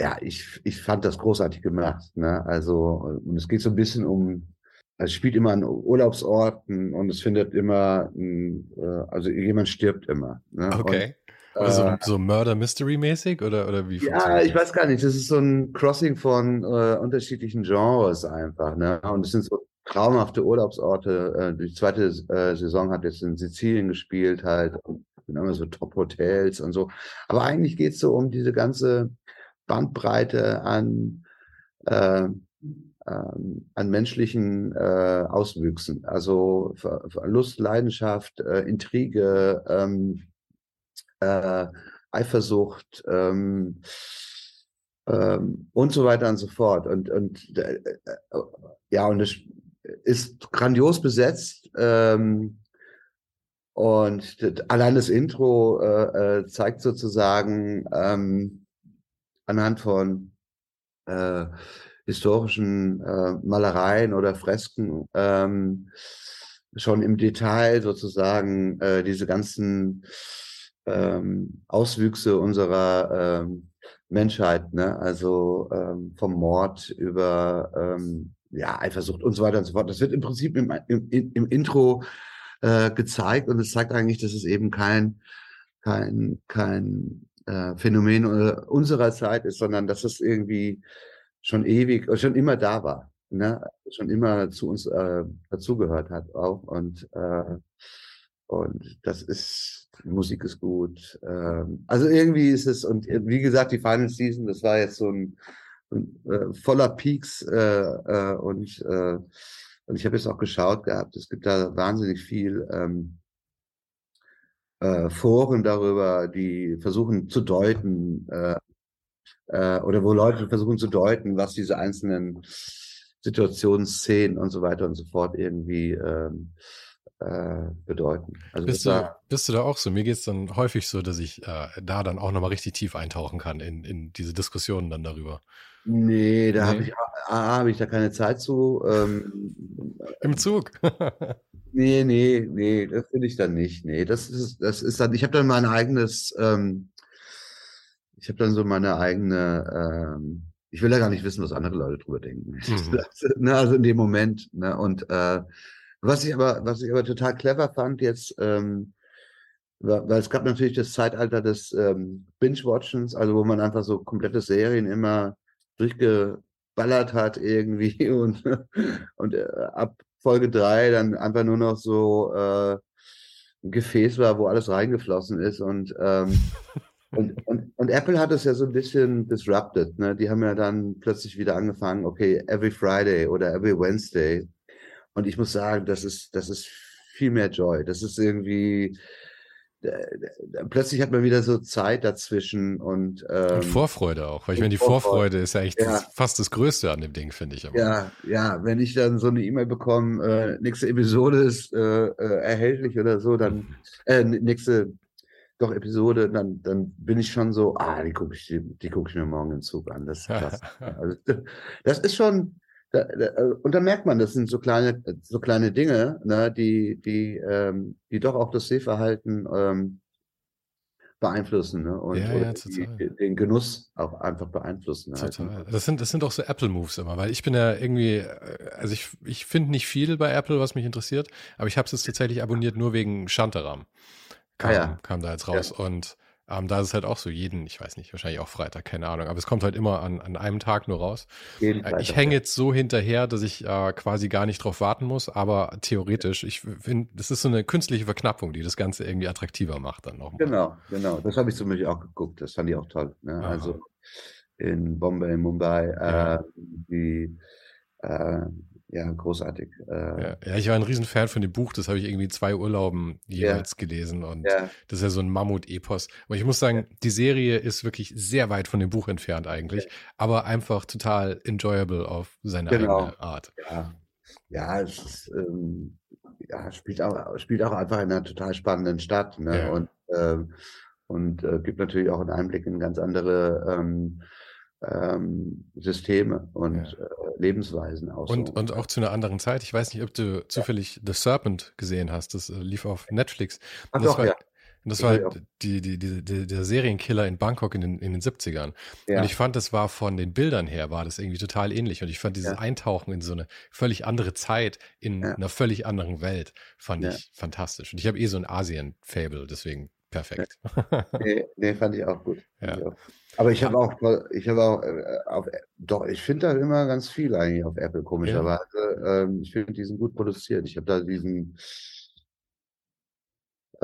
ja, ich, ich fand das großartig gemacht. Ne? Also, und es geht so ein bisschen um, es spielt immer an Urlaubsorten und es findet immer, ein, äh, also jemand stirbt immer. Ne? Okay. Und, äh, so Murder Mystery mäßig oder, oder wie? Ja, ich weiß gar nicht. Das ist so ein Crossing von äh, unterschiedlichen Genres einfach. Ne? Und es sind so traumhafte Urlaubsorte. Äh, die zweite äh, Saison hat jetzt in Sizilien gespielt halt. Und immer so Top-Hotels und so. Aber eigentlich geht es so um diese ganze Bandbreite an, äh, an menschlichen äh, Auswüchsen. Also Lust, Leidenschaft, äh, Intrige, ähm, äh, Eifersucht ähm, ähm, und so weiter und so fort. Und, und äh, äh, ja, und es ist grandios besetzt. Ähm, und allein das Intro äh, zeigt sozusagen, ähm, anhand von äh, historischen äh, Malereien oder Fresken ähm, schon im Detail sozusagen äh, diese ganzen ähm, Auswüchse unserer ähm, Menschheit, ne? also ähm, vom Mord über ähm, ja, Eifersucht und so weiter und so fort. Das wird im Prinzip im, im, im Intro äh, gezeigt und es zeigt eigentlich, dass es eben kein, kein, kein äh, Phänomen äh, unserer Zeit ist, sondern dass es irgendwie schon ewig, schon immer da war, ne? schon immer zu uns äh, dazugehört hat auch und äh, und das ist Musik ist gut. Ähm, also irgendwie ist es und wie gesagt die Final Season, das war jetzt so ein, ein äh, voller Peaks äh, äh, und äh, und ich habe jetzt auch geschaut gehabt. Es gibt da wahnsinnig viel ähm, äh, Foren darüber, die versuchen zu deuten äh, äh, oder wo Leute versuchen zu deuten, was diese einzelnen Situationen, Szenen und so weiter und so fort irgendwie ähm, äh, bedeuten. Also bist, du, bist du da auch so? Mir geht es dann häufig so, dass ich äh, da dann auch nochmal richtig tief eintauchen kann in, in diese Diskussionen dann darüber. Nee, da nee. habe ich, hab ich da keine Zeit zu. Ähm, Im Zug. [laughs] nee, nee, nee, das finde ich dann nicht. Nee, das ist, das ist dann, ich habe dann mein eigenes, ähm, ich habe dann so meine eigene, ähm, ich will ja gar nicht wissen, was andere Leute drüber denken. [laughs] Mhm. ne, also in dem Moment. Ne, und äh, was ich aber, was ich aber total clever fand jetzt, ähm, weil es gab natürlich das Zeitalter des ähm, Binge-Watchens, also wo man einfach so komplette Serien immer durchgeballert hat irgendwie [laughs] und, und äh, ab Folge drei dann einfach nur noch so äh, ein Gefäß war, wo alles reingeflossen ist und ähm, [laughs] und, und, und Apple hat es ja so ein bisschen disrupted. Ne? Die haben ja dann plötzlich wieder angefangen, okay, every Friday oder every Wednesday. Und ich muss sagen, das ist, das ist viel mehr Joy. Das ist irgendwie, plötzlich hat man wieder so Zeit dazwischen und, ähm, und Vorfreude auch, weil ich meine, die Vorfreude, ist ja echt ja. Das, fast das Größte an dem Ding, finde ich. Aber. Ja, ja, wenn ich dann so eine E-Mail bekomme, äh, nächste Episode ist äh, äh, erhältlich oder so, dann mhm. äh, nächste doch Episode, dann, dann bin ich schon so, ah, die gucke ich, die, die gucke ich mir morgen im Zug an. Das, das, [laughs] also, das ist schon, da, da, äh, und dann merkt man, das sind so kleine, so kleine Dinge, ne, die, die, ähm, die doch auch das Sehverhalten ähm, beeinflussen ne? und ja, ja, die, den Genuss auch einfach beeinflussen. Halt, ne. Das sind, das sind auch so Apple-Moves immer, weil ich bin ja irgendwie, äh, also ich, ich finde nicht viel bei Apple, was mich interessiert, aber ich habe es jetzt tatsächlich abonniert nur wegen Shantaram. Kam, ah, ja. kam da jetzt raus. Und ähm, da ist es halt auch so, jeden, ich weiß nicht, wahrscheinlich auch Freitag, keine Ahnung, aber es kommt halt immer an, an einem Tag nur raus. Äh, ich hänge jetzt so hinterher, dass ich äh, quasi gar nicht drauf warten muss, aber theoretisch, ich finde, das ist so eine künstliche Verknappung, die das Ganze irgendwie attraktiver macht dann nochmal. Genau, genau. Das habe ich zum Beispiel auch geguckt, das fand ich auch toll. Ne? Also in Bombay, in Mumbai, ja. äh, die äh, ja, großartig. Äh, ja, ja, ich war ein Riesenfan von dem Buch, das habe ich irgendwie zwei Urlauben jeweils ja. gelesen und ja. das ist ja so ein Mammut-Epos. Und ich muss sagen, die Serie ist wirklich sehr weit von dem Buch entfernt eigentlich, aber einfach total enjoyable auf seine genau. eigene Art. Ja, ja es ist, ähm, ja, spielt, auch, spielt auch einfach in einer total spannenden Stadt ne? und, ähm, und äh, gibt natürlich auch einen Einblick in ganz andere ähm, ähm, Systeme und ja. äh, Lebensweisen aus. Und, und auch zu einer anderen Zeit. Ich weiß nicht, ob du zufällig ja. The Serpent gesehen hast. Das äh, lief auf Netflix. Ach doch, war, ja. Und das war die, die, die, die, der Serienkiller in Bangkok in den, in den 70ern. Ja. Und ich fand, das war von den Bildern her, war das irgendwie total ähnlich. Und ich fand dieses ja. Eintauchen in so eine völlig andere Zeit, in ja. einer völlig anderen Welt, fand ich fantastisch. Und ich habe eh so ein Asien-Fable, deswegen perfekt. Nee, nee, fand ich auch gut. Ja. Ich auch. Aber ich habe auch, ich habe auch, äh, auf, doch, ich finde da immer ganz viel eigentlich auf Apple, komischerweise. Ja. Ähm, ich finde, die sind gut produziert. Ich habe da diesen,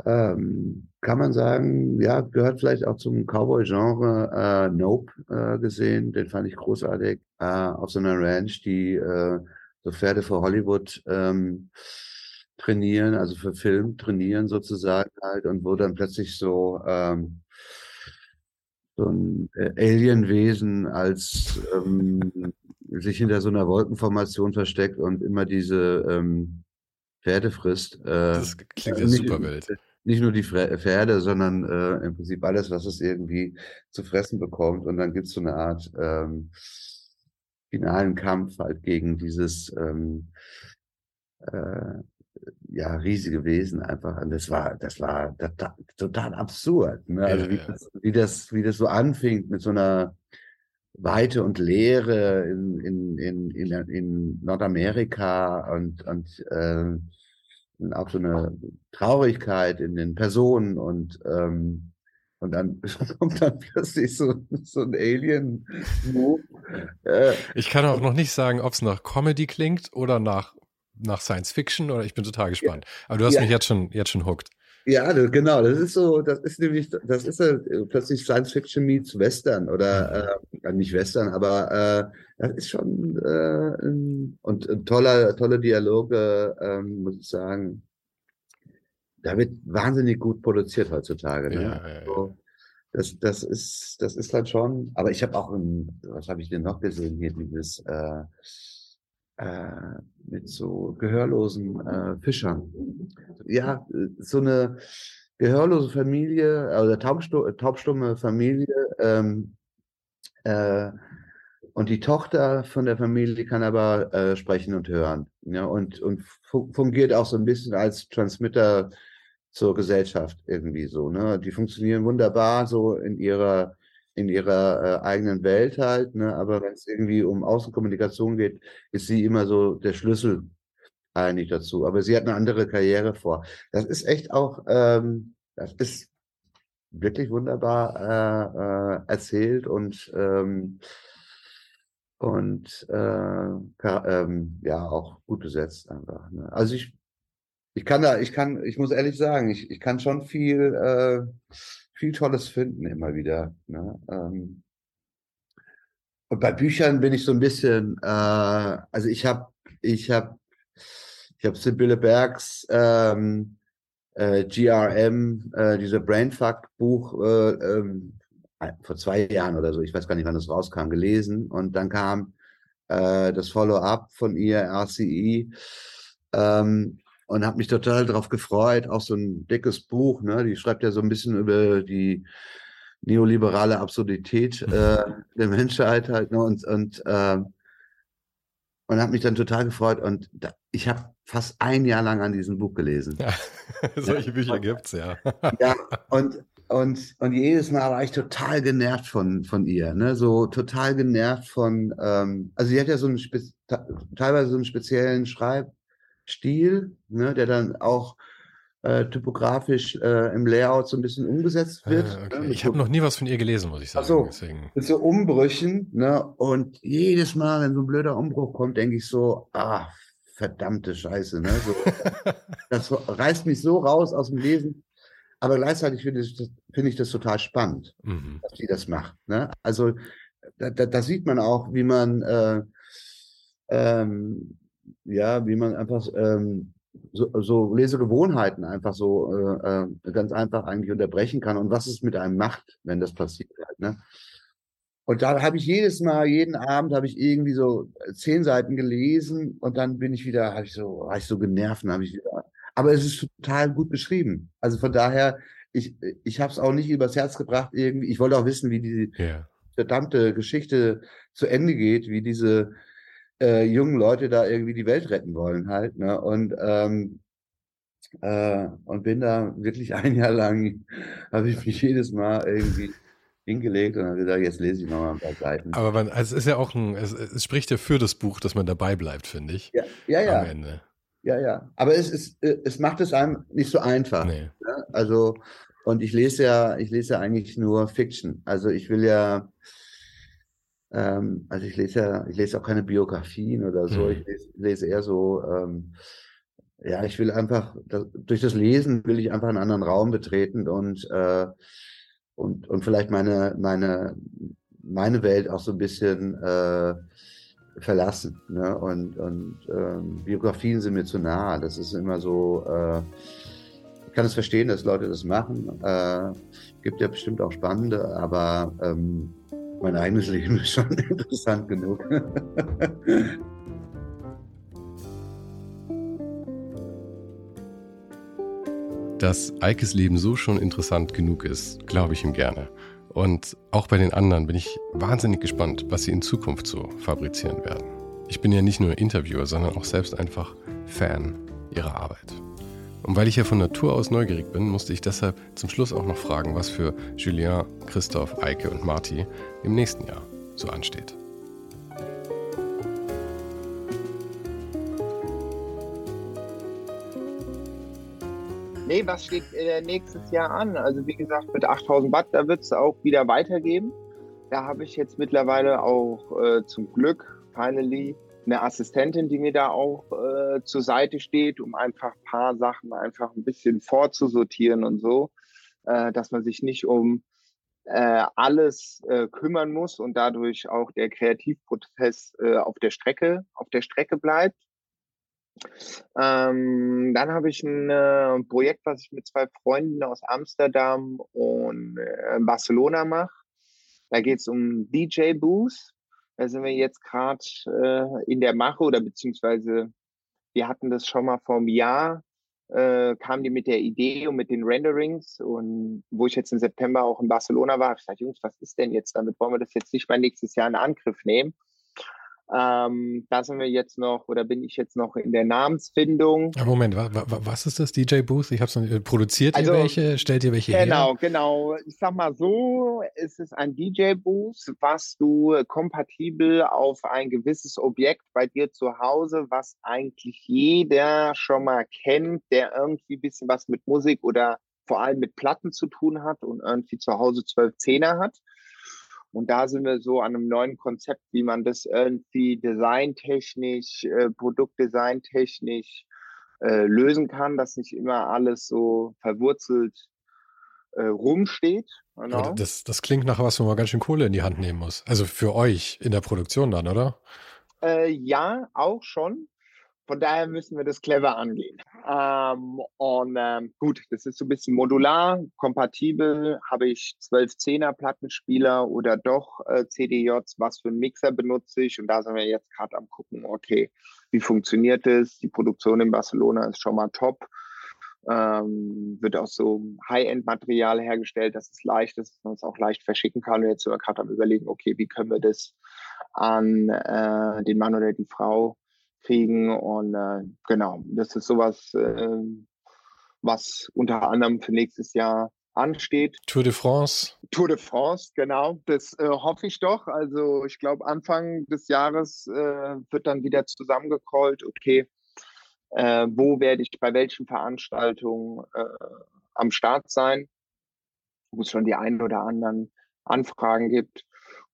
ähm, kann man sagen, ja, gehört vielleicht auch zum Cowboy-Genre äh, Nope äh, gesehen. Den fand ich großartig. Äh, auf so einer Ranch, die äh, so Pferde für Hollywood ähm, trainieren, also für Film trainieren sozusagen halt und wo dann plötzlich so ähm, so ein äh, Alienwesen als ähm, sich hinter so einer Wolkenformation versteckt und immer diese ähm, Pferde frisst. Äh, das klingt ja nicht, super wild. Nicht nur die Pferde, sondern äh, im Prinzip alles, was es irgendwie zu fressen bekommt. Und dann gibt es so eine Art ähm, finalen Kampf halt gegen dieses ähm, äh, ja, riesige Wesen einfach. Und das war, das war total, total absurd. Ne? Also ja, wie, ja. Das, wie, das, wie das so anfing mit so einer Weite und Leere in, in, in, in, in Nordamerika und, und äh, auch so eine Traurigkeit in den Personen und ähm, und dann [laughs] kommt dann plötzlich so, so ein alien äh, ich kann auch noch nicht sagen, ob es nach Comedy klingt oder nach, nach Science Fiction oder ich bin total gespannt. Aber du hast ja. mich jetzt schon, jetzt schon hooked. Ja, genau. Das ist so, das ist nämlich, das ist äh, plötzlich Science Fiction meets Western oder mhm. äh, nicht Western, aber äh, das ist schon äh, und, und toller, tolle Dialoge, ähm, muss ich sagen. Da wird wahnsinnig gut produziert heutzutage. Ne? Ja, ja, so, das, das ist, das ist dann schon. Aber ich habe auch, ein, was habe ich denn noch gesehen hier dieses äh, äh, mit so gehörlosen äh, Fischern. Ja, so eine gehörlose Familie, also taubstu taubstumme Familie. Ähm, äh, und die Tochter von der Familie kann aber äh, sprechen und hören. Ja, und, und fungiert auch so ein bisschen als Transmitter zur Gesellschaft irgendwie so. Ne? Die funktionieren wunderbar so in ihrer in ihrer äh, eigenen Welt halt, ne? aber wenn es irgendwie um Außenkommunikation geht, ist sie immer so der Schlüssel eigentlich dazu. Aber sie hat eine andere Karriere vor. Das ist echt auch, ähm, das ist wirklich wunderbar äh, äh, erzählt und ähm, und äh, ähm, ja auch gut besetzt einfach. Ne? Also ich ich kann da, ich kann, ich muss ehrlich sagen, ich, ich kann schon viel äh, viel Tolles finden immer wieder. Ne? Ähm, und bei Büchern bin ich so ein bisschen, äh, also ich habe, ich habe, ich habe Sibylle Bergs ähm, äh, GRM, äh, diese Brainfuck-Buch äh, ähm, vor zwei Jahren oder so, ich weiß gar nicht, wann das rauskam, gelesen. Und dann kam äh, das Follow-up von ihr, RCE. Ähm, und habe mich total darauf gefreut. Auch so ein dickes Buch, ne? Die schreibt ja so ein bisschen über die neoliberale Absurdität [laughs] äh, der Menschheit halt. Ne? Und, und, äh, und habe mich dann total gefreut. Und da, ich habe fast ein Jahr lang an diesem Buch gelesen. Ja, [laughs] solche ja. Bücher gibt's ja. [laughs] ja, und und, und jedes Mal war ich total genervt von, von ihr, ne? So total genervt von, ähm, also sie hat ja so einen teilweise so einen speziellen Schreib, Stil, ne, der dann auch äh, typografisch äh, im Layout so ein bisschen umgesetzt ah, wird. Ah, okay. ne, ich habe noch nie was von ihr gelesen, muss ich sagen. So, deswegen. Mit so Umbrüchen, ne? Und jedes Mal, wenn so ein blöder Umbruch kommt, denke ich so, ah, verdammte Scheiße, ne? So, [laughs] das reißt mich so raus aus dem Lesen. Aber gleichzeitig finde ich, find ich das total spannend, mhm. dass sie das macht. Ne? Also da, da, da sieht man auch, wie man äh, ähm, ja, wie man einfach ähm, so, so Lesegewohnheiten einfach so äh, äh, ganz einfach eigentlich unterbrechen kann und was es mit einem macht, wenn das passiert. Halt, ne? Und da habe ich jedes Mal, jeden Abend habe ich irgendwie so zehn Seiten gelesen und dann bin ich wieder, habe ich so, war ich so genervt, habe ich wieder. Aber es ist total gut beschrieben. Also von daher, ich, ich habe es auch nicht übers Herz gebracht irgendwie. Ich wollte auch wissen, wie die yeah. verdammte Geschichte zu Ende geht, wie diese äh, jungen Leute da irgendwie die Welt retten wollen halt. Ne? Und ähm, äh, und bin da wirklich [laughs] ein Jahr lang, habe ich mich jedes Mal irgendwie hingelegt und habe gesagt, jetzt lese ich noch mal ein paar Seiten. Aber man, also es ist ja auch ein, es, es, spricht ja für das Buch, dass man dabei bleibt, finde ich. Ja, ja. ja. Am Ende. Ja, ja. Aber es, ist, es macht es einem nicht so einfach. Nee. Ne? Also, und ich lese ja, ich lese ja eigentlich nur Fiction. Also ich will ja, ähm, also ich lese ja, ich lese auch keine Biografien oder so. Mhm. Ich lese, lese, eher so, ähm, ja, ich will einfach, das, durch das Lesen will ich einfach einen anderen Raum betreten und, äh, und, und vielleicht meine, meine, meine Welt auch so ein bisschen äh, verlassen. Ne? Und, und ähm, Biografien sind mir zu nah. Das ist immer so, äh, ich kann es verstehen, dass Leute das machen. Äh, gibt ja bestimmt auch spannende, aber ähm, mein eigenes Leben ist schon [laughs] interessant genug. Dass Eikes Leben so schon interessant genug ist, glaube ich ihm gerne. Und auch bei den anderen bin ich wahnsinnig gespannt, was sie in Zukunft so fabrizieren werden. Ich bin ja nicht nur Interviewer, sondern auch selbst einfach Fan ihrer Arbeit. Und weil ich ja von Natur aus neugierig bin, musste ich deshalb zum Schluss auch noch fragen, was für Julien, Christoph, Eike und Marty im nächsten Jahr so ansteht. Nee, was steht äh, nächstes Jahr an? Also wie gesagt, mit 8000 Watt, da wird es auch wieder weitergeben. Da habe ich jetzt mittlerweile auch äh, zum Glück, finally, eine Assistentin, die mir da auch äh, zur Seite steht, um einfach ein paar Sachen einfach ein bisschen vorzusortieren und so, äh, dass man sich nicht um äh, alles äh, kümmern muss und dadurch auch der Kreativprozess äh, auf der Strecke auf der Strecke bleibt. Ähm, dann habe ich ein äh, Projekt, was ich mit zwei Freunden aus Amsterdam und äh, Barcelona mache. Da geht es um DJ Booth. Da sind wir jetzt gerade äh, in der Mache oder beziehungsweise wir hatten das schon mal vor einem Jahr, äh, kamen die mit der Idee und mit den Renderings und wo ich jetzt im September auch in Barcelona war, habe ich gesagt, Jungs, was ist denn jetzt damit? Wollen wir das jetzt nicht mal nächstes Jahr in Angriff nehmen? Ähm, da sind wir jetzt noch, oder bin ich jetzt noch in der Namensfindung. Moment, wa, wa, was ist das, DJ Booth? Ich habe es noch nicht. Produziert also, ihr welche? Stellt ihr welche genau, her? Genau, genau. Ich sag mal so, es ist ein DJ Booth, was du kompatibel auf ein gewisses Objekt bei dir zu Hause, was eigentlich jeder schon mal kennt, der irgendwie ein bisschen was mit Musik oder vor allem mit Platten zu tun hat und irgendwie zu Hause zwölf Zehner hat. Und da sind wir so an einem neuen Konzept, wie man das irgendwie designtechnisch, äh, produktdesigntechnisch äh, lösen kann, dass nicht immer alles so verwurzelt äh, rumsteht. Genau. Das, das klingt nach was, wo man ganz schön Kohle in die Hand nehmen muss. Also für euch in der Produktion dann, oder? Äh, ja, auch schon. Von daher müssen wir das clever angehen. Ähm, und ähm, gut, das ist so ein bisschen modular, kompatibel. Habe ich 12 Zehner Plattenspieler oder doch äh, CDJs? Was für einen Mixer benutze ich? Und da sind wir jetzt gerade am gucken, okay, wie funktioniert das? Die Produktion in Barcelona ist schon mal top. Ähm, wird aus so High-End-Material hergestellt, dass es leicht ist, dass man es auch leicht verschicken kann. Und jetzt sind wir gerade am überlegen, okay, wie können wir das an äh, den Mann oder die Frau kriegen. Und äh, genau, das ist sowas, äh, was unter anderem für nächstes Jahr ansteht. Tour de France. Tour de France, genau. Das äh, hoffe ich doch. Also ich glaube, Anfang des Jahres äh, wird dann wieder zusammengecallt, okay, äh, wo werde ich bei welchen Veranstaltungen äh, am Start sein, wo es schon die ein oder anderen Anfragen gibt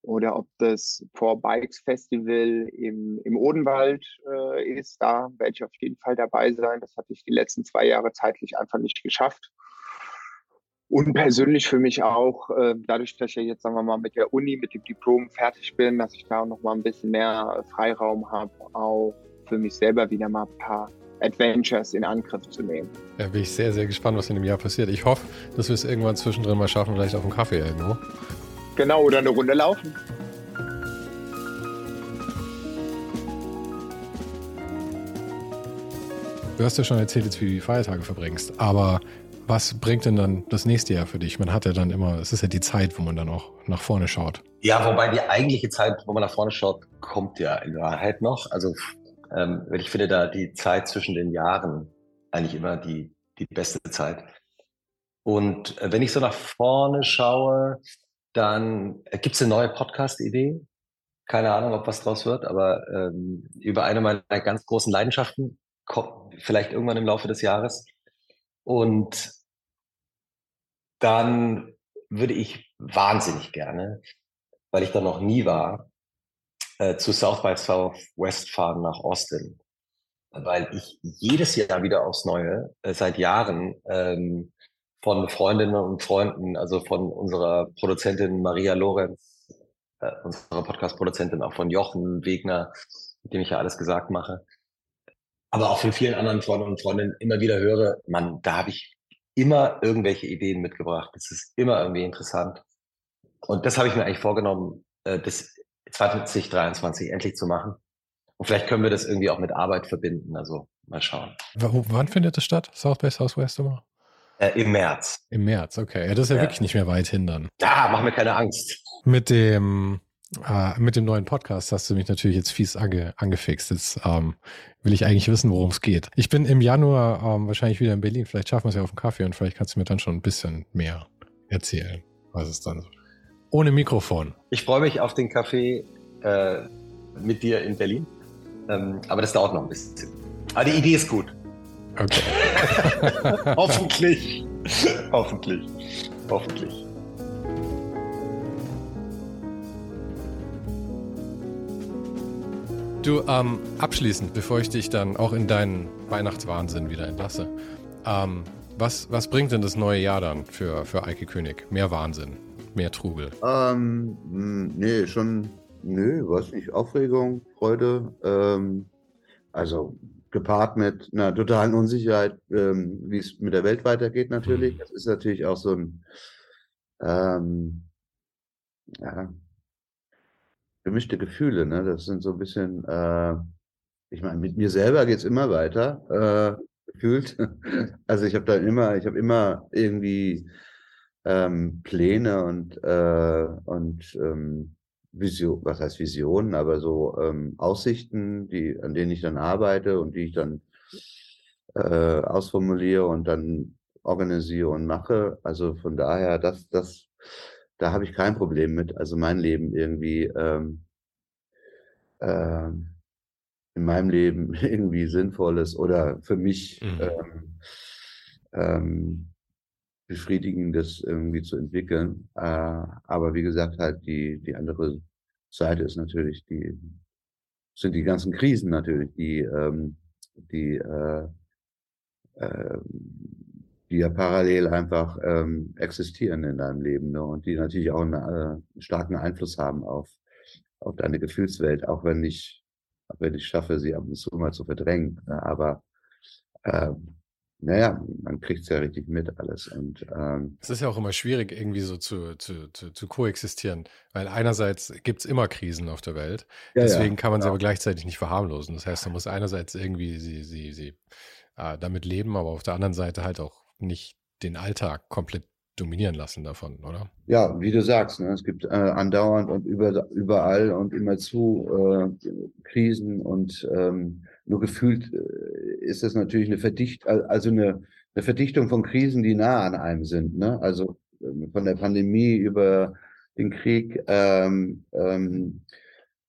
oder ob das Four Bikes Festival im, im Odenwald äh, ist. Da werde ich auf jeden Fall dabei sein. Das hatte ich die letzten zwei Jahre zeitlich einfach nicht geschafft. Und persönlich für mich auch, äh, dadurch, dass ich ja jetzt, sagen wir mal, mit der Uni, mit dem Diplom fertig bin, dass ich da noch mal ein bisschen mehr Freiraum habe, auch für mich selber wieder mal ein paar Adventures in Angriff zu nehmen. Ja, bin ich sehr, sehr gespannt, was in dem Jahr passiert. Ich hoffe, dass wir es irgendwann zwischendrin mal schaffen, vielleicht auf dem Kaffee irgendwo. Genau, oder eine Runde laufen. Du hast ja schon erzählt, jetzt wie du die Feiertage verbringst, aber was bringt denn dann das nächste Jahr für dich? Man hat ja dann immer, es ist ja die Zeit, wo man dann auch nach vorne schaut. Ja, wobei die eigentliche Zeit, wo man nach vorne schaut, kommt ja in Wahrheit noch. Also ähm, ich finde da die Zeit zwischen den Jahren eigentlich immer die, die beste Zeit. Und äh, wenn ich so nach vorne schaue, dann äh, gibt es eine neue Podcast-Idee. Keine Ahnung, ob was draus wird, aber ähm, über eine meiner ganz großen Leidenschaften, kommt vielleicht irgendwann im Laufe des Jahres. Und dann würde ich wahnsinnig gerne, weil ich da noch nie war, äh, zu South by Southwest fahren nach Austin. Weil ich jedes Jahr wieder aufs Neue, äh, seit Jahren, ähm, von Freundinnen und Freunden, also von unserer Produzentin Maria Lorenz, äh, unserer Podcast-Produzentin, auch von Jochen Wegner, mit dem ich ja alles gesagt mache. Aber auch von vielen anderen Freunden und Freundinnen immer wieder höre, man, da habe ich immer irgendwelche Ideen mitgebracht. Das ist immer irgendwie interessant. Und das habe ich mir eigentlich vorgenommen, äh, bis 2023 endlich zu machen. Und vielleicht können wir das irgendwie auch mit Arbeit verbinden. Also mal schauen. W wann findet das statt? South by Southwest immer? Äh, Im März. Im März, okay. Ja, das ist ja, ja, wirklich nicht mehr weit hin dann. Ja, mach mir keine Angst. Mit dem, äh, mit dem neuen Podcast hast du mich natürlich jetzt fies ange, angefixt. Jetzt ähm, will ich eigentlich wissen, worum es geht. Ich bin im Januar ähm, wahrscheinlich wieder in Berlin. Vielleicht schaffen wir es ja auf dem Kaffee und vielleicht kannst du mir dann schon ein bisschen mehr erzählen, was es dann ohne Mikrofon. Ich freue mich auf den Kaffee äh, mit dir in Berlin. Ähm, aber das dauert noch ein bisschen. Aber die Idee ist gut. Okay. [laughs] Hoffentlich. Hoffentlich. Hoffentlich. Du, ähm, abschließend, bevor ich dich dann auch in deinen Weihnachtswahnsinn wieder entlasse, ähm, was, was bringt denn das neue Jahr dann für, für Eike König? Mehr Wahnsinn, mehr Trubel? Ähm, hm, nee, schon, nö, was nicht, Aufregung, Freude, ähm, also gepaart mit einer totalen Unsicherheit, ähm, wie es mit der Welt weitergeht natürlich. Mhm. Das ist natürlich auch so ein, ähm, ja, gemischte Gefühle. Ne? Das sind so ein bisschen, äh, ich meine, mit mir selber geht's immer weiter, äh, gefühlt. [laughs] Also ich habe da immer, ich habe immer irgendwie ähm, Pläne und, äh, und ähm, Vision, was heißt Visionen, aber so ähm, Aussichten, die, an denen ich dann arbeite und die ich dann äh, ausformuliere und dann organisiere und mache. Also von daher, das, das da habe ich kein Problem mit. Also mein Leben irgendwie ähm, äh, in meinem Leben [laughs] irgendwie Sinnvolles oder für mich mhm. ähm, ähm, Befriedigendes irgendwie zu entwickeln. Äh, aber wie gesagt, halt die, die andere Seite ist natürlich die, sind die ganzen Krisen natürlich, die, ähm, die äh, äh, die ja parallel einfach ähm, existieren in deinem Leben ne? und die natürlich auch einen, äh, starken Einfluss haben auf, auf deine Gefühlswelt, auch wenn ich, wenn ich schaffe, sie ab und zu mal zu verdrängen. Ne? Aber ähm, naja, man kriegt es ja richtig mit alles. Und ähm, es ist ja auch immer schwierig, irgendwie so zu, zu, zu, zu koexistieren, weil einerseits gibt es immer Krisen auf der Welt, ja, deswegen ja, kann man sie aber gleichzeitig nicht verharmlosen. Das heißt, man muss einerseits irgendwie sie, sie, sie äh, damit leben, aber auf der anderen Seite halt auch nicht den Alltag komplett dominieren lassen davon, oder? Ja, wie du sagst, ne, es gibt äh, andauernd und über, überall und immerzu äh, Krisen und ähm, nur gefühlt äh, ist das natürlich eine Verdicht, also eine, eine Verdichtung von Krisen, die nah an einem sind. Ne? Also äh, von der Pandemie über den Krieg, ähm, ähm,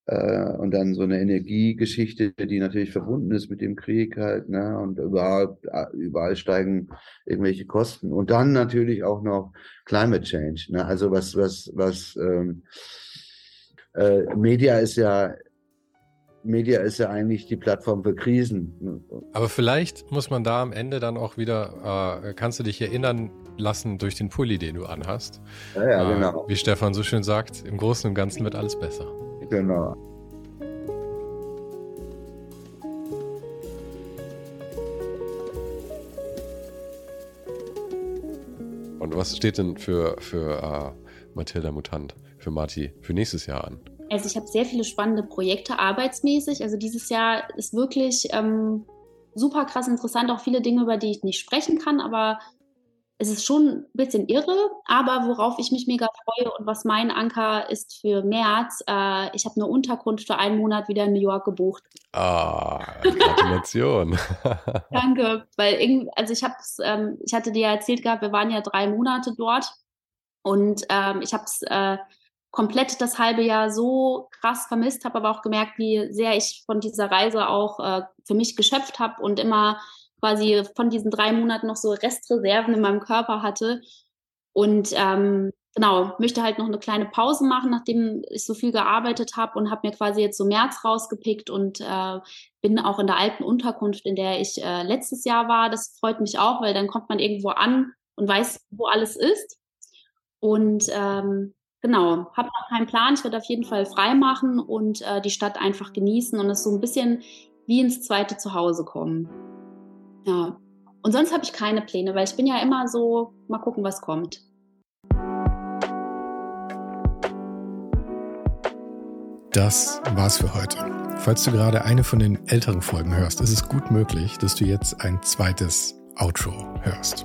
äh, und dann so eine Energiegeschichte, die natürlich verbunden ist mit dem Krieg halt, ne? Und überall, äh, überall steigen irgendwelche Kosten. Und dann natürlich auch noch Climate Change. Ne? Also was, was, was ähm, äh, Media ist ja Media ist ja eigentlich die Plattform für Krisen. Aber vielleicht muss man da am Ende dann auch wieder, äh, kannst du dich erinnern lassen durch den Pulli, den du anhast. Ja, ja, äh, genau. Wie Stefan so schön sagt, im Großen und Ganzen wird alles besser. Genau. Und was steht denn für, für uh, Mathilda Mutant, für Marti, für nächstes Jahr an? Also ich habe sehr viele spannende Projekte arbeitsmäßig. Also dieses Jahr ist wirklich ähm, super krass interessant, auch viele Dinge, über die ich nicht sprechen kann, aber es ist schon ein bisschen irre, aber worauf ich mich mega freue und was mein Anker ist für März, äh, ich habe eine Unterkunft für einen Monat wieder in New York gebucht. Ah, Gratulation. [laughs] Danke, weil irgendwie, also ich habe ähm, ich hatte dir ja erzählt gehabt, wir waren ja drei Monate dort und ähm, ich habe es äh, komplett das halbe Jahr so krass vermisst, habe aber auch gemerkt, wie sehr ich von dieser Reise auch äh, für mich geschöpft habe und immer quasi von diesen drei Monaten noch so Restreserven in meinem Körper hatte. Und ähm, genau, möchte halt noch eine kleine Pause machen, nachdem ich so viel gearbeitet habe und habe mir quasi jetzt so März rausgepickt und äh, bin auch in der alten Unterkunft, in der ich äh, letztes Jahr war. Das freut mich auch, weil dann kommt man irgendwo an und weiß, wo alles ist. Und ähm, genau, habe noch keinen Plan. Ich werde auf jeden Fall frei machen und äh, die Stadt einfach genießen und es so ein bisschen wie ins zweite Zuhause kommen. Ja. Und sonst habe ich keine Pläne, weil ich bin ja immer so, mal gucken, was kommt. Das war's für heute. Falls du gerade eine von den älteren Folgen hörst, ist es gut möglich, dass du jetzt ein zweites Outro hörst.